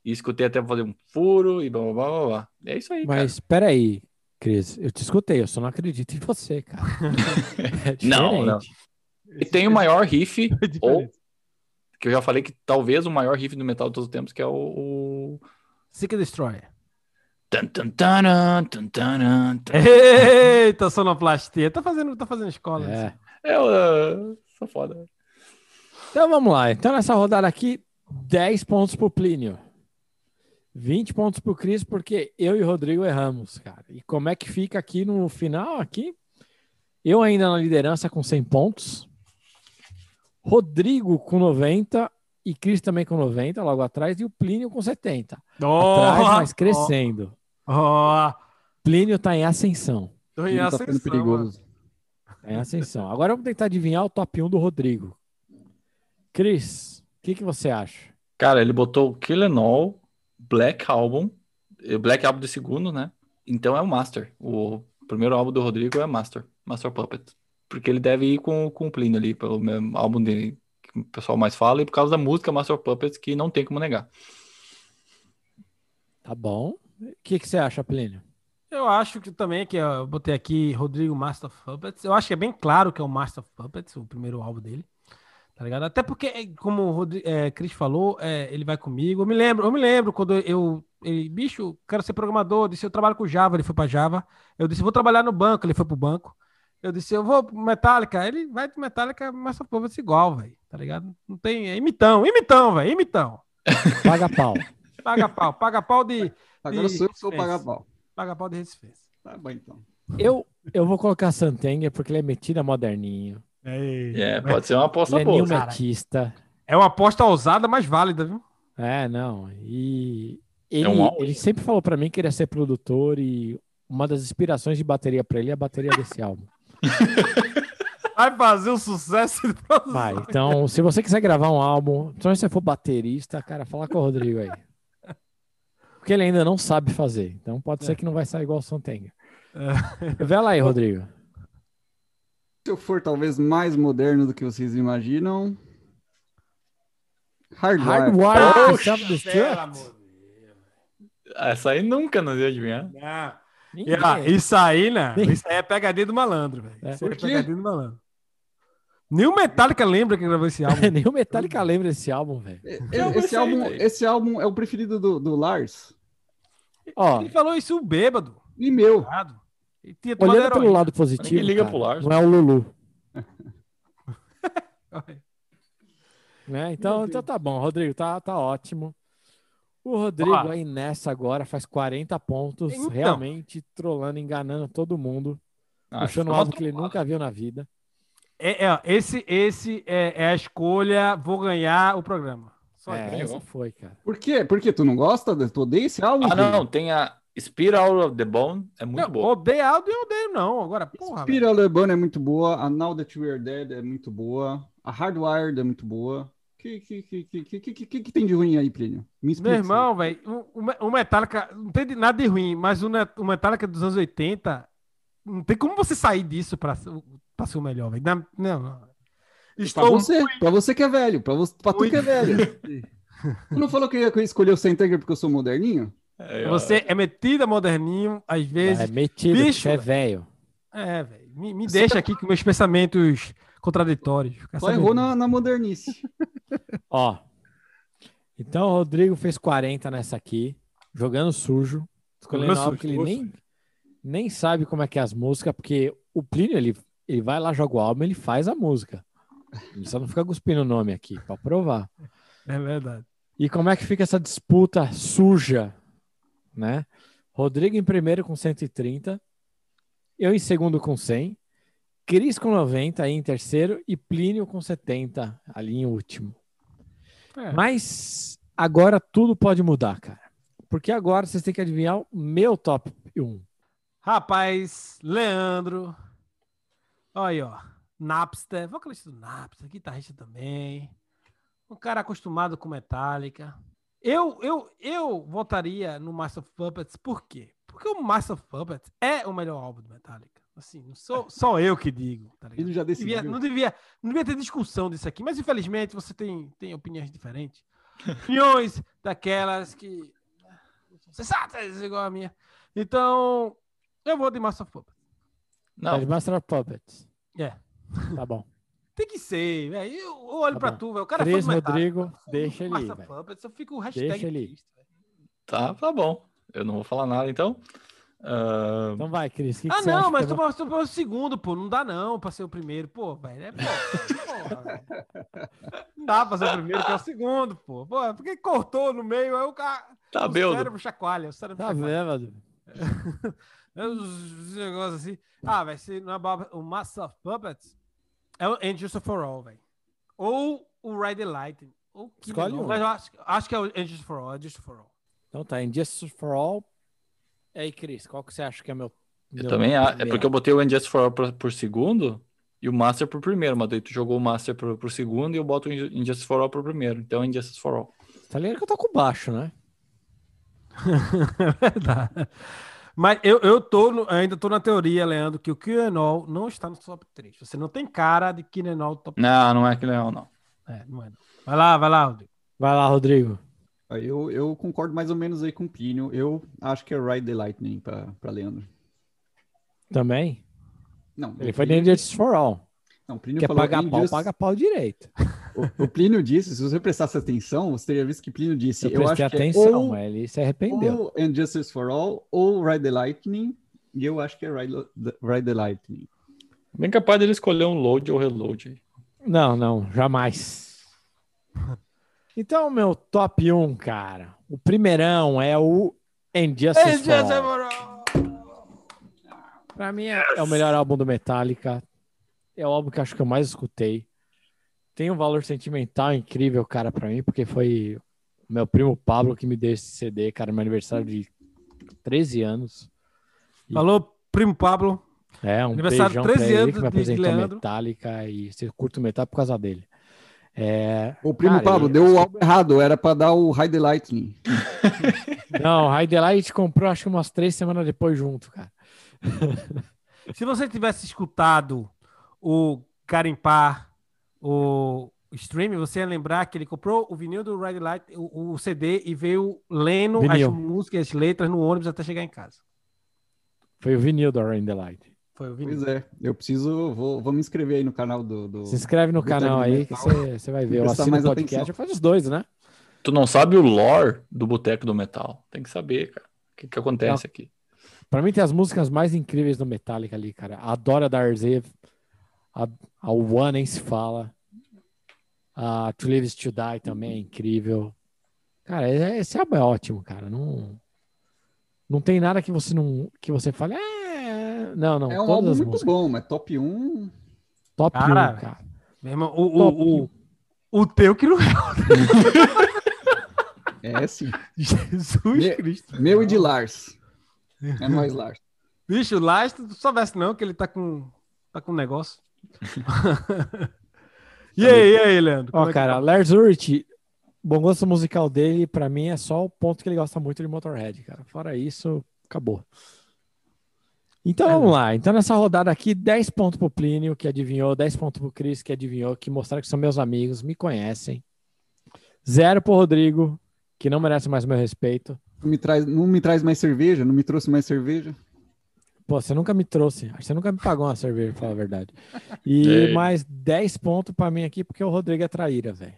E escutei até fazer um furo e blá blá blá blá. blá. É isso aí, Mas peraí, Cris, eu te escutei, eu só não acredito em você, cara. É Não, não. E tem o maior riff, É ou que eu já falei que talvez o maior riff do metal de todos os tempos, que é o. o... Seek and Destroy. Tan, tan, taran, tan, taran, tan. Eita, sonoplastia. Tá fazendo, tá fazendo escola. É. assim. É, eu sou foda. Então vamos lá. Então nessa rodada aqui, 10 pontos pro Plínio. 20 pontos pro Cris, porque eu e o Rodrigo erramos, cara. E como é que fica aqui no final aqui? Eu ainda na liderança com 100 pontos. Rodrigo com 90 e Cris também com 90, logo atrás, e o Plínio com 70. Atrás, mas crescendo. Ó, Plínio tá em ascensão. tô em tá ascensão, perigoso. Tá em ascensão. Agora vamos tentar adivinhar o top 1 do Rodrigo. Cris, o que, que você acha? Cara, ele botou Kill and All, Black Album, eh, Black Album de segundo, né? Então é o Master. O primeiro álbum do Rodrigo é Master, Master Puppet. Porque ele deve ir com, com o Plínio ali, pelo mesmo álbum dele que o pessoal mais fala, e por causa da música Master Puppets, que não tem como negar. Tá bom. O que, que você acha, Plínio? Eu acho que também, que eu botei aqui Rodrigo Master of Puppets. Eu acho que é bem claro que é o Master of Puppets, o primeiro álbum dele. Tá ligado? Até porque, é, como o Rodrigo, é, Chris falou, é, ele vai comigo. Eu me lembro, eu me lembro quando eu. Ele, bicho, quero ser programador. Eu disse, eu trabalho com Java, ele foi pra Java. Eu disse, vou trabalhar no banco, ele foi pro banco. Eu disse, eu vou pro Metallica. Ele vai de Metallica, Master of Puppets igual, velho. Tá ligado? Não tem. É imitão, imitão, velho, imitão. Paga pau. Paga pau, paga pau de. Agora de sou eu que sou resistência. paga-pau. Paga pau de resistência. Tá bom, então. Eu, eu vou colocar Santenger porque ele é metido a moderninho. É, pode ser uma aposta é boa. new cara. metista. É uma aposta ousada, mas válida, viu? É, não. E ele, É um ele sempre falou pra mim que queria ser produtor e uma das inspirações de bateria pra ele é a bateria desse álbum. Vai fazer um sucesso de produção. Vai. Então, se você quiser gravar um álbum, se você for baterista, cara, fala com o Rodrigo aí. Porque ele ainda não sabe fazer. Então pode ser que não vai sair igual o Santenger. Vê lá aí, Rodrigo. Se eu for talvez mais moderno do que vocês imaginam. Self-Destruct. de Deus. Essa aí nunca nos ia adivinhar. Não. Ah, isso aí, né? Isso aí é pegadinha do malandro, velho. É. Isso aí é pegadinha do malandro. Nenhum Metallica lembra que gravou esse álbum. Nem o Metallica lembra desse álbum, velho. Já Esse álbum, velho. esse álbum é o preferido do, do Lars. Ó, Ele falou isso bêbado. E meu. errado. Olhando pelo lado positivo, liga cara, pro Lars. não é o Lulu. Né? Então, então tá bom, Rodrigo, tá, tá ótimo. O Rodrigo aí nessa agora faz 40 pontos, Então. realmente trolando, enganando todo mundo, Ah, puxando um ficou álbum que ele nunca viu na vida. É, é, esse esse é, é a escolha, vou ganhar o programa. Só É, essa foi, cara. Por quê? Porque tu não gosta? de- Tu odeia esse álbum? Ah, não, tem a Spear Out of the Bone, é muito Não, boa. odeio áudio e odeio não. Agora, porra, velho. Spira Lebano é muito boa. A Now That We Are Dead é muito boa. A Hardwired é muito boa. O que, que, que, que, que, que, que, tem de ruim aí, Plínio? Me explica. Meu irmão, velho, o, o Me- o Metallica, não tem nada de ruim, mas o, o Metallica dos anos 80, não tem como você sair disso pra, ser- pra ser o melhor, velho. Não, não. não. Pra Estou você, pra você que é velho, pra, você, pra tu Muito. que é velho. Tu não falou que eu ia escolher o Sentenger porque eu sou moderninho? É, Você é metido a moderninho, às É vezes. metido, bicho, é velho. É, velho. Me, me deixa aqui com meus pensamentos contraditórios. Só errou na, na modernice. Ó. Então o Rodrigo fez 40 nessa aqui, jogando sujo. Escolhendo algo que ele sujo. nem, nem sabe como é que é as músicas, porque o Plínio, ele, ele vai lá, joga o álbum, ele faz a música. Ele só não fica cuspindo o nome aqui, pra provar. É verdade. E como é que fica essa disputa suja, né? Rodrigo em primeiro com 130, eu em segundo com 100, Cris com 90 aí em terceiro e Plínio com 70 ali em último. É. Mas agora tudo pode mudar, cara. Porque agora vocês têm que adivinhar o meu top 1. Rapaz, Leandro. Olha aí, ó. Napster, vocalista do Napster, guitarrista também. Um cara acostumado com Metallica. Eu, eu, eu votaria no Master of Puppets, por quê? Porque o Master of Puppets é o melhor álbum do Metallica. Assim, não sou só eu que digo, tá ligado? Ele já decidiu. Devia- não, devia, não devia ter discussão disso aqui, mas infelizmente você tem, tem opiniões diferentes. Opiniões daquelas que não são sensatas igual a minha. Então, eu vou de Master of Puppets. Tá de Não, Master of Puppets. É. Tá bom. Tem que ser, velho. Eu olho Tá pra bom. tu, velho. O cara é Cris fã Metallica. Rodrigo, deixa ele. Puppets, eu fico o hashtag Deixa ele tá, tá bom. Eu não vou falar nada, então. Ah, Então vai, Cris. que que Ah, acha não, mas que tu passou o segundo, pô. Não dá não pra ser o primeiro. Pô, velho. É, porra, velho. Não dá pra ser o primeiro, que é o segundo, pô. Pô, porque cortou no meio, aí o cara. tá, o Beldo. cérebro chacoalha. O cérebro Tá chacoalha. vendo? É Os negócios assim. Ah, vai ser é Bob- o Master of Puppets. É o Angels for All, velho. Ou o Ride the Lightning. Ou que Escolhe um. Mas eu acho, acho que é o Angels for All. Angels for All. Então tá, Injustice for All. E aí, Cris, qual que você acha que é meu. Eu meu também. a- É porque eu botei o Injustice for All por, por segundo e o Master por primeiro. Mas daí tu jogou o Master por, por segundo e eu boto o Injustice for All por primeiro. Então, Injustice for All. Tá ligado que eu tô com baixo, né? É verdade. Mas eu, eu tô no- ainda tô na teoria, Leandro, que o Kionol não está no top 3. Você não tem cara de Kionol top Não, não é que legal, não. 3. É, não é, não. Vai lá, vai lá, Rodrigo. Vai lá, Rodrigo. Aí Eu, eu concordo mais ou menos aí com o Plínio. Eu acho que é Ride the Lightning pra Leandro. Também? Não, Ele foi de Plínio, Injustice for All. não, o Plínio Quer falou pagar pau, Injustice- paga pau direito. O, o Plínio disse, se você prestasse atenção, você teria visto que Plínio disse, Eu eu, prestei acho que atenção, é ou, mas ele se arrependeu. ou Injustice for All ou Ride the Lightning, e eu acho que é Ride, Ride the Lightning. Bem capaz dele escolher um load ou reload. aí. Não, não, jamais. Então, meu top 1, cara. O primeirão é o Injustice All. for All. Pra mim é, é o melhor álbum do Metallica. É o álbum que eu acho que eu mais escutei. Tem um valor sentimental incrível, cara, pra mim, porque foi meu primo Pablo que me deu esse CD, cara, meu aniversário de 13 anos. Falou, primo Pablo. É, um Aniversário beijão 13 pra ele anos que me de apresentou Leandro. Metallica e você curta o Metal por causa dele. É, O primo Cara, Pablo e- deu o álbum errado, era pra dar o the Lightning. Não, High Delight comprou acho que umas três semanas depois junto, cara. Se você tivesse escutado o Carimpar, o stream, você ia lembrar que ele comprou o vinil do Ride Light, o, o CD, e veio lendo Vinil. as músicas, as letras no ônibus até chegar em casa. Foi o vinil do Rain Delight. Foi o vinil. Pois é, eu preciso, vou, vou me inscrever aí no canal do... do- Se inscreve no Boteco canal do aí que você vai ver. Eu assino o mais podcast, atenção. eu faço os dois, né? Tu não sabe o lore do Boteco do Metal. Tem que saber, cara. O que, que acontece aqui. Pra mim tem as músicas mais incríveis do Metallica ali, cara. A Dora da Arzev, a, a One nem se fala. A To Live Is To Die também é incrível. Cara, é- esse álbum é ótimo, cara. Não, não tem nada que você não que você fale. É... Não, não. É um todas álbum muito músicas. bom, mas top 1... Top Cara, 1, cara. Meu irmão, o, Top o, o, o teu que não é. É sim. Jesus Me- Cristo. Meu e de Lars. É nóis, Lars. Bicho, lá, se tu soubesse não que ele tá com, tá com um negócio. e aí, e aí, Leandro? Ó, é cara, tá? Lars Ulrich, bom gosto musical dele, pra mim, é só o ponto que ele gosta muito de Motorhead, cara. Fora isso, acabou. Então É, vamos né? lá. Então nessa rodada aqui, 10 pontos pro Plínio, que adivinhou, 10 pontos pro Cris, que adivinhou, que mostraram que são meus amigos, me conhecem. Zero pro Rodrigo, que não merece mais meu respeito. Não me, traz, não me traz mais cerveja? Não me trouxe mais cerveja? Pô, você nunca me trouxe. Acho que você nunca me pagou uma cerveja, pra falar a verdade. E Ei. mais 10 pontos pra mim aqui, porque o Rodrigo é traíra, velho.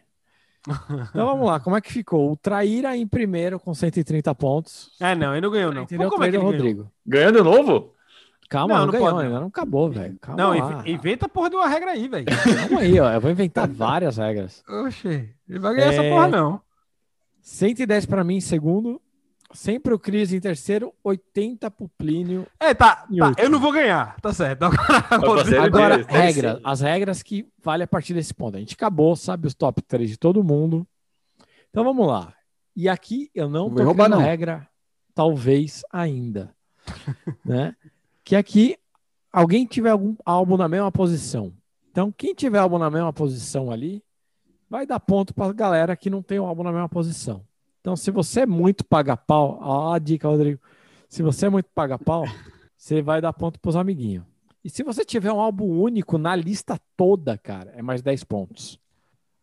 Então vamos lá, como é que ficou? O traíra em primeiro com 130 pontos. É, não, ele não ganhou, não. Entendeu? Como é que Traíra ele ganhou? Rodrigo. Ganhando de novo? Calma, Não, não, não ganhou pode, ainda, não acabou, velho. Calma Não, lá. inv- inventa a porra de uma regra aí, velho. Calma aí, ó. Eu vou inventar várias regras. Oxê, ele vai ganhar essa É. porra, não. 110 pra mim em segundo. Sempre o Cris em terceiro, 80 pro Plínio. É, tá, E tá, eu não vou ganhar, tá certo. Agora, Agora, regra, as regras que vale a partir desse ponto. A gente acabou, sabe os top 3 de todo mundo. Então vamos lá. E aqui eu não Não tô roubar, não. regra, talvez ainda. né? Que aqui alguém tiver algum álbum na mesma posição. Então, quem tiver álbum na mesma posição ali, vai dar ponto pra galera que não tem o álbum na mesma posição. Então, se você é muito paga-pau, ó a dica, Rodrigo. Se você é muito paga-pau, você vai dar ponto pros amiguinhos. E se você tiver um álbum único na lista toda, cara, é mais 10 pontos.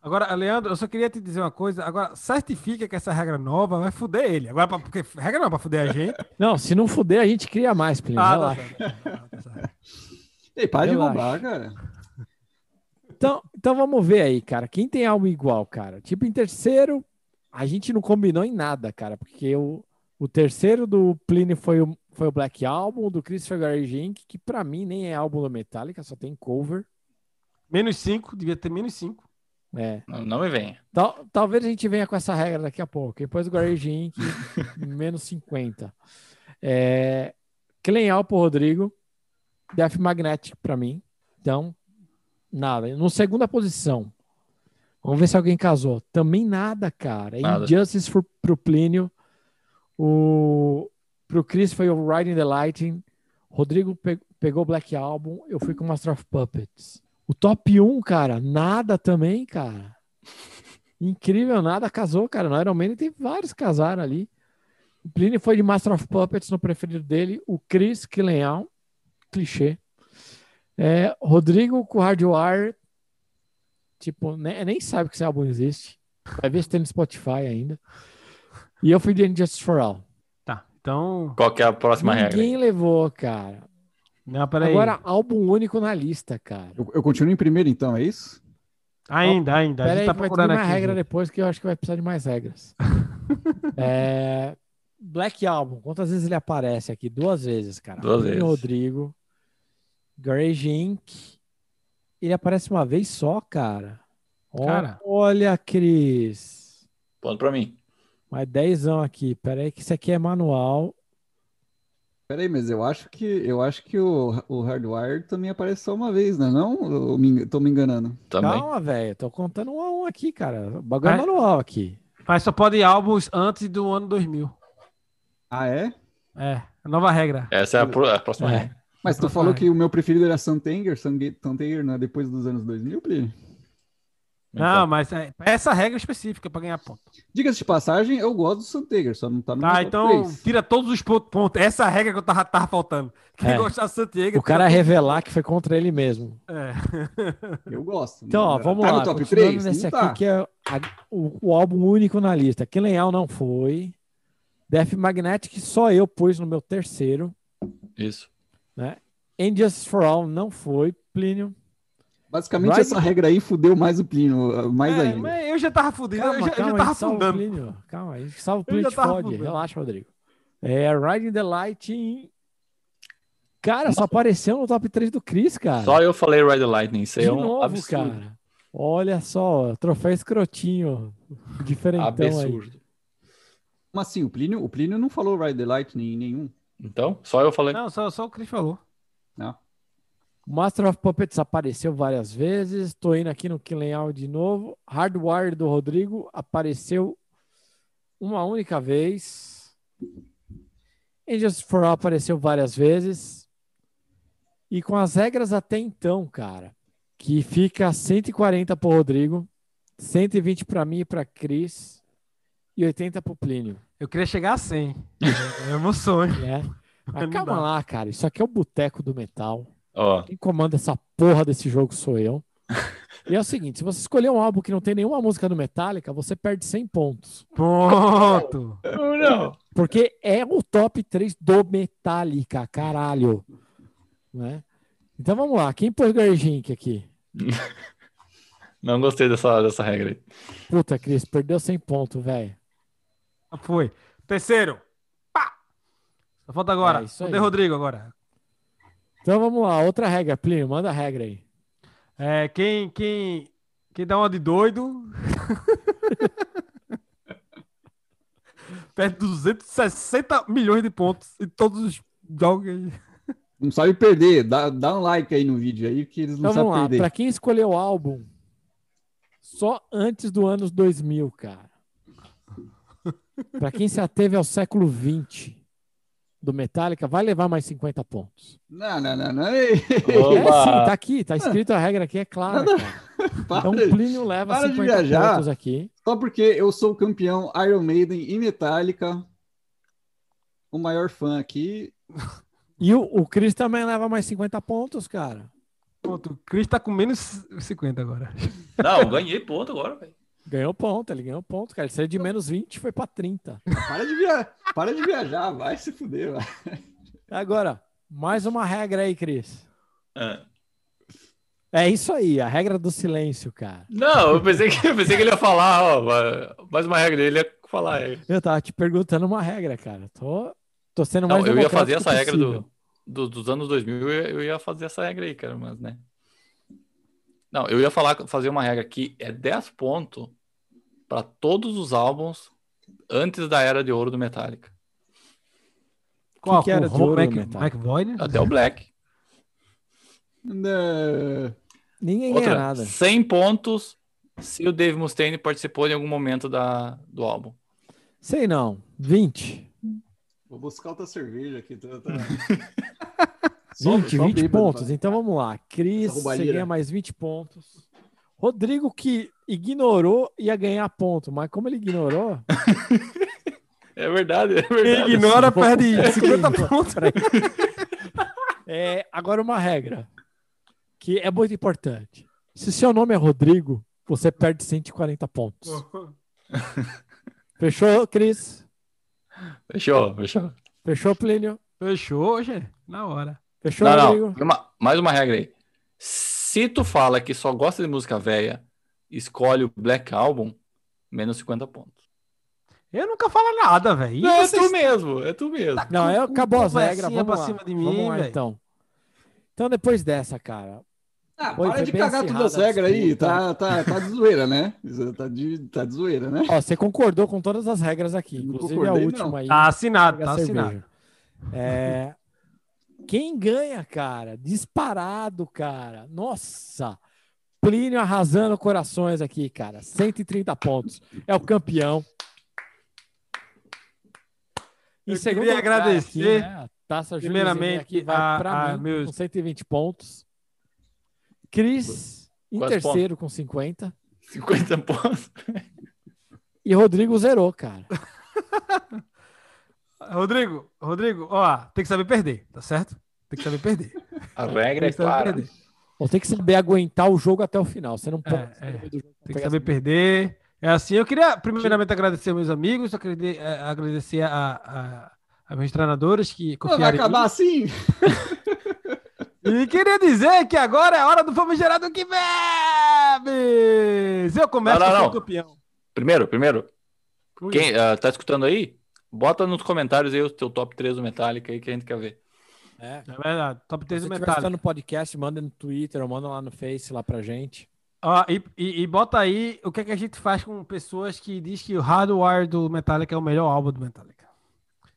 Agora, Leandro, eu só queria te dizer uma coisa. Agora, certifica que essa regra nova vai fuder ele. Agora, pra- porque regra não é pra fuder a gente. Não, se não fuder, a gente cria mais, Plínio. Ah, tá relaxa. certo. tá. Ei, para de roubar, cara. Então, então vamos ver aí, cara. Quem tem álbum igual, cara? Tipo, em terceiro, a gente não combinou em nada, cara, porque o, o terceiro do Plínio foi o, foi o Black Album, o do Christopher Garage Inc., que pra mim nem é álbum do Metallica, só tem cover. Menos 5, devia ter menos 5. É. Não, não me venha. Tal- talvez a gente venha com essa regra daqui a pouco. Depois do Garage Inc., menos 50. É, Clenhal pro Rodrigo. Death Magnetic pra mim. Então, nada. No segunda posição. Vamos ver se alguém casou. Também nada, cara. Nada. Injustice for, pro Plínio. O, pro Chris foi o Riding the Lightning. Rodrigo pe- pegou o Black Album. Eu fui com Master of Puppets. O top 1, cara, nada também, cara. Incrível, nada casou, cara. No Iron Man tem vários que casaram ali. O Plínio foi de Master of Puppets no preferido dele. O Chris Killenhal, clichê. É, Rodrigo com Hardwire, tipo, ne- nem sabe que esse álbum existe. Vai ver se tem no Spotify ainda. E eu fui de Injustice for All. Tá, então. Qual que é a próxima regra? Ninguém levou, cara. Não, peraí. Agora, álbum único na lista, cara. Eu, eu continuo em primeiro, então, é isso? Ainda, ainda. A Pera gente aí, tá que vai ter procurando uma aqui. regra gente. depois que eu acho que vai precisar de mais regras. É, Black Album, quantas vezes ele aparece aqui? Duas vezes, cara. Duas Plínio vezes. Rodrigo, Garage Inc. Ele aparece uma vez só, cara. Cara. Olha, Cris. Ponto pra mim. Mais dezão aqui. Pera aí que isso aqui é manual. Peraí, mas eu acho que eu acho que o, o Hardwire também aparece só uma vez, né? Não? Eu me, tô me enganando. Também. Calma, velho. Tô contando um a um aqui, cara. O bagulho é manual aqui. Mas só pode ir álbuns antes do ano 2000. Ah, é? É, nova regra. Essa é a, pro- a próxima É. regra. Mas tu falou que o meu preferido era Santanger, Sangue- Santanger, né? Depois dos anos 2000, Plínio? Não, mas é essa regra específica pra ganhar ponto. Diga-se de passagem, eu gosto do Santanger, só não tá no Tá, top então três. tira todos os pontos. Essa regra que eu tava, tava faltando. Quem É. gostar de Santiago. O cara revelar que foi contra ele mesmo. É. Eu gosto. Então, ó, Tá vamos no lá. top continuando 3? nesse Não aqui tá. que é a- o, o álbum único na lista. Killenhal não foi. Death Magnetic só eu pus no meu terceiro. Isso. Injustice for All não foi. Plínio. Basicamente, Right- essa regra aí fudeu mais o Plínio, mais É, ainda. mas eu já tava fudido. eu já, eu já tava afundando. Plínio. Calma, a gente salva o Plínio fode. Relaxa, Rodrigo. É, Riding the Light. Cara, só apareceu no top 3 do Chris, cara. Só eu falei Ride the Lightning. Isso aí é um novo, absurdo. cara. Olha só, troféu escrotinho. Diferentão aí. Absurdo. Como assim? O Plínio, o Plínio não falou Ride the Lightning em nenhum. Então, só eu falei. Não, só, só o Cris falou. Não. Master of Puppets apareceu várias vezes. Tô indo aqui no Killenhal de novo. Hardwire do Rodrigo apareceu uma única vez. Angels for All apareceu várias vezes. E com as regras até então, cara, que fica 140 pro Rodrigo, 120 para mim e para Cris e 80 pro Plínio, Eu queria chegar a 100. É meu sonho. né? Mas Não calma dá. lá, cara. Isso aqui é o boteco do metal. Ó, Quem comanda essa porra desse jogo sou eu. E é o seguinte, se você escolher um álbum que não tem nenhuma música do Metallica, você perde 100 pontos. Ponto. Não. Porque é o top 3 do Metallica, caralho. Né? Então vamos lá, quem pôs Gargink aqui? Não gostei dessa, dessa regra aí. Puta, Cris, perdeu 100 pontos, velho. Foi. Terceiro. Pá! Só falta agora. É isso aí. Rodrigo agora? Então vamos lá, outra regra, Plínio, manda a regra aí. É, quem, quem, quem dá uma de doido. Perde 260 milhões de pontos em todos os jogos. Não sabe perder. Dá, dá um like aí no vídeo aí, que eles não Então sabem vamos lá, perder. pra quem escolheu o álbum só antes do anos 2000, cara. Pra quem se ateve ao século 20 do Metallica, vai levar mais 50 pontos. Não, não, não, não. É sim, tá aqui, tá escrito a regra aqui, é para, Então o Plínio leva para de 50 viajar. pontos aqui. Só porque eu sou campeão Iron Maiden e Metallica. O maior fã aqui. E o, o Chris também leva mais 50 pontos, cara. Ponto. O Chris tá com menos 50 agora. Não, ganhei ponto agora, velho. Ganhou ponto, ele ganhou ponto, cara. Ele saiu de menos 20 e foi pra 30. Para de, via... para de viajar, vai se fuder. Vai. Agora, mais uma regra aí, Cris. É. É isso aí, a regra do silêncio, cara. Não, eu pensei que, eu pensei que ele ia falar, ó, mais uma regra dele, ele ia falar. é. Eu tava te perguntando uma regra, cara. Tô, tô sendo Não, mais eu ia fazer essa regra do, do- dos anos 2000, eu ia, eu ia fazer essa regra aí, cara, mas, né. Não, eu ia falar, fazer uma regra que é 10 pontos para todos os álbuns antes da era de ouro do Metallica. Qual? que era Com de o ouro, Mac, Metallica? Mac Void? Até o Black. Não. Ninguém ganha Outra, nada. 100 pontos se o Dave Mustaine participou em algum momento da, do álbum. Sei não. 20. Vou buscar outra cerveja aqui. Tá, tá. 20, 20 bêbado, pontos. vai. Então vamos lá. Cris, você ganha mais 20 pontos. Rodrigo, que ignorou, ia ganhar ponto, mas como ele ignorou, É verdade, é verdade. ignora perde 50 Peraí. pontos. é, agora uma regra que é muito importante. Se seu nome é Rodrigo, você perde 140 pontos. Fechou, Cris? Fechou, fechou. Fechou, Plínio? Fechou, gente. Na hora. Fechou, Não, Rodrigo? não. Uma- mais uma regra aí. Se tu fala que só gosta de música velha, escolhe o Black Album, menos 50 pontos. Eu nunca falo nada, velho. É vocês- tu mesmo, é tu mesmo. Não, é, acabou as regras. Vamos pra lá. cima de Vamos mim, lá, velho. então. Então, depois dessa, cara. Ah, Foi- para de cagar todas as regras aí. Tá, tá, tá de zoeira, né? Tá de, tá de zoeira, né? Ó, você concordou com todas as regras aqui, inclusive a última não. aí. Tá assinado, tá cerveja. assinado. É, Quem ganha, cara? Disparado, cara. Nossa! Plínio arrasando corações aqui, cara. 130 pontos. É o campeão. Em Eu segundo queria agradecer, aqui, né, a Taça primeiramente, aqui vai para mim meus- com 120 pontos. Cris em terceiro com 50. 50 pontos. E Rodrigo zerou, cara. Rodrigo, Rodrigo, ó, tem que saber perder, tá certo? Tem que saber perder. A regra Tem é que saber clara. perder. Ou tem que saber aguentar o jogo até o final. Você não pode. É, é. Tem que saber perder. É assim, eu queria primeiramente agradecer meus amigos, eh, agradecer a, a, a meus treinadores que vai confiaram em mim. acabar assim? E queria dizer que agora é a hora do famigerado que bebe! Eu começo Não, não, com o não. campeão. Primeiro, primeiro, quem ah, tá escutando aí, bota nos comentários aí o teu top 3 do Metallica aí que a gente quer ver. É. É verdade, top 3 Se do Metallica. escutando no podcast, manda no Twitter ou manda lá no Face lá pra gente. Ó, e, e, e bota aí o que, é que a gente faz com pessoas que diz que o Hardware do Metallica é o melhor álbum do Metallica.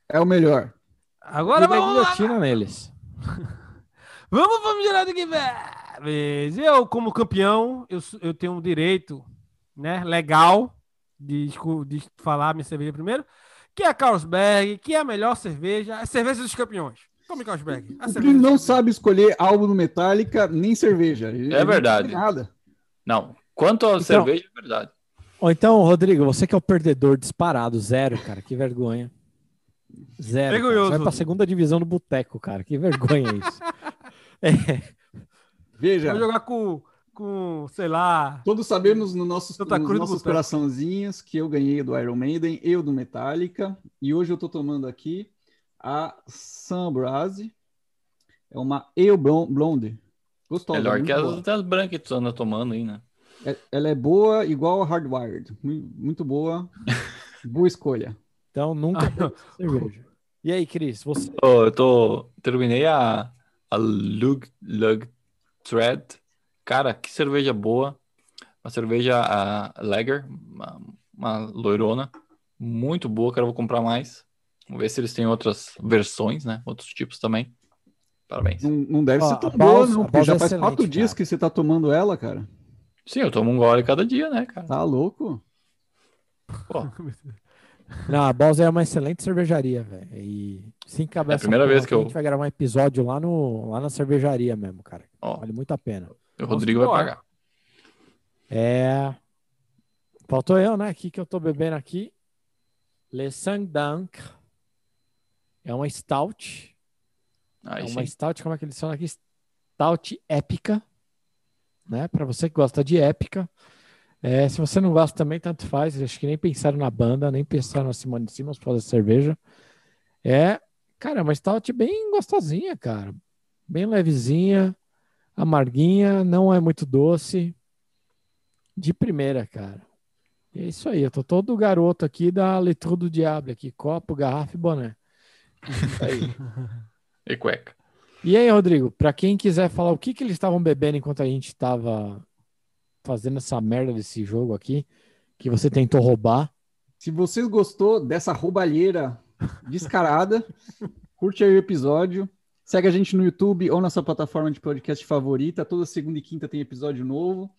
É o melhor. Agora e vamos lá. guilhotina neles. Vamos, vamos gerar do que! Eu, como campeão, eu, eu tenho um direito né, legal de, de falar minha cerveja primeiro, que é a Carlsberg, que é a melhor cerveja, é a cerveja dos campeões. Tome Carlsberg. a O cerveja Plínio não sabe escolher álbum do Metallica nem cerveja. Ele- É não verdade. sabe Nada. Não, quanto a cerveja, é verdade. Ou então, Rodrigo, você que é o perdedor disparado, zero, cara. Que vergonha. Zero. Vergonhoso, Você vai pra segunda divisão do boteco, cara. Que vergonha isso. É, Veja, Vou jogar com, com, sei lá. Todos sabemos no nossos, nos nossos coraçãozinhos que eu ganhei do Iron Maiden e o do Metallica. E hoje eu tô tomando aqui a Sunbrase. É uma Ale Blon- Blonde. Gostosa. Melhor muito que as, até as brancas que tu anda tomando aí, né? É- Ela é boa igual a Hardwired. Mu- Muito boa. boa escolha. Então nunca cerveja. E aí, Cris, você. Ô, eu tô. Terminei a, a Lug, Lug Thread. Cara, que cerveja boa. Uma cerveja a Lager, uma, uma loirona. Muito boa, cara. eu Vou comprar mais. Vamos ver se eles têm outras versões, né? Outros tipos também. Parabéns. Não, não deve Ó, ser tão a boa, Bals- não. a Porque já é faz quatro dias cara. que você tá tomando ela, cara. Sim, eu tomo um gole cada dia, né, cara? Tá louco? Pô, Não, a Balsa é uma excelente cervejaria, velho. E se encabeça. É a primeira vez que A eu- gente vai gravar um episódio lá, no, lá na cervejaria mesmo, cara. ó, Vale muito a pena. O Rodrigo vai pagar. É. Faltou eu, né? Aqui que eu tô bebendo aqui. Le Sang d'Ancre. É uma stout. Aí é uma sim. stout, como é que eles falam aqui? Stout épica. Né? Para você que gosta de épica. É, se você não gosta também, tanto faz. Acho que nem pensaram na banda, nem pensaram na Simone Simmons para fazer cerveja. É, cara, é uma stout bem gostosinha, cara. Bem levezinha, amarguinha, não é muito doce. De primeira, cara. E é isso aí, eu tô todo garoto aqui da letra do diabo aqui, copo, garrafa e boné. Isso aí. E cueca. E aí, Rodrigo, para quem quiser falar o que, que eles estavam bebendo enquanto a gente estava fazendo essa merda desse jogo aqui, que você tentou roubar. Se você gostou dessa roubalheira descarada, curte aí o episódio. Segue a gente no YouTube ou na sua plataforma de podcast favorita. Toda segunda e quinta tem episódio novo.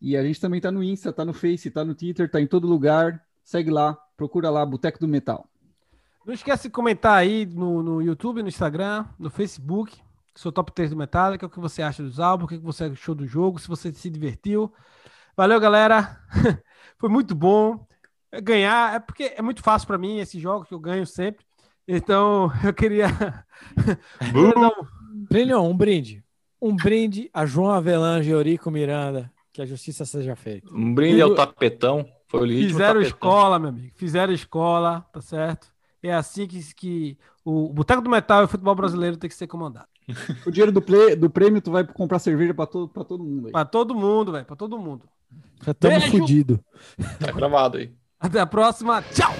E a gente também tá no Insta, tá no Face, tá no Twitter, tá em todo lugar. Segue lá, procura lá, Boteco do Metal. Não esquece de comentar aí no, no YouTube, no Instagram, no Facebook, seu top 3 do Metallica, o que você acha dos álbuns, o que você achou do jogo, se você se divertiu. Valeu, galera. Foi muito bom. É Ganhar, é porque é muito fácil para mim esse jogo que eu ganho sempre. Então, eu queria. dar um- um brinde. Um brinde a João Avelange e Eurico Miranda. Que a justiça seja feita. Um brinde ao tapetão. Foi o Fizeram tapetão. escola, meu amigo. Fizeram escola, tá certo? É assim que, que o Boteco do Metal e o futebol brasileiro tem que ser comandado. O dinheiro do, play- do prêmio, tu vai comprar cerveja pra todo, pra todo mundo aí. Pra todo mundo, velho. Pra todo mundo. Já estamos fodidos. Tá gravado aí. Até a próxima. Tchau!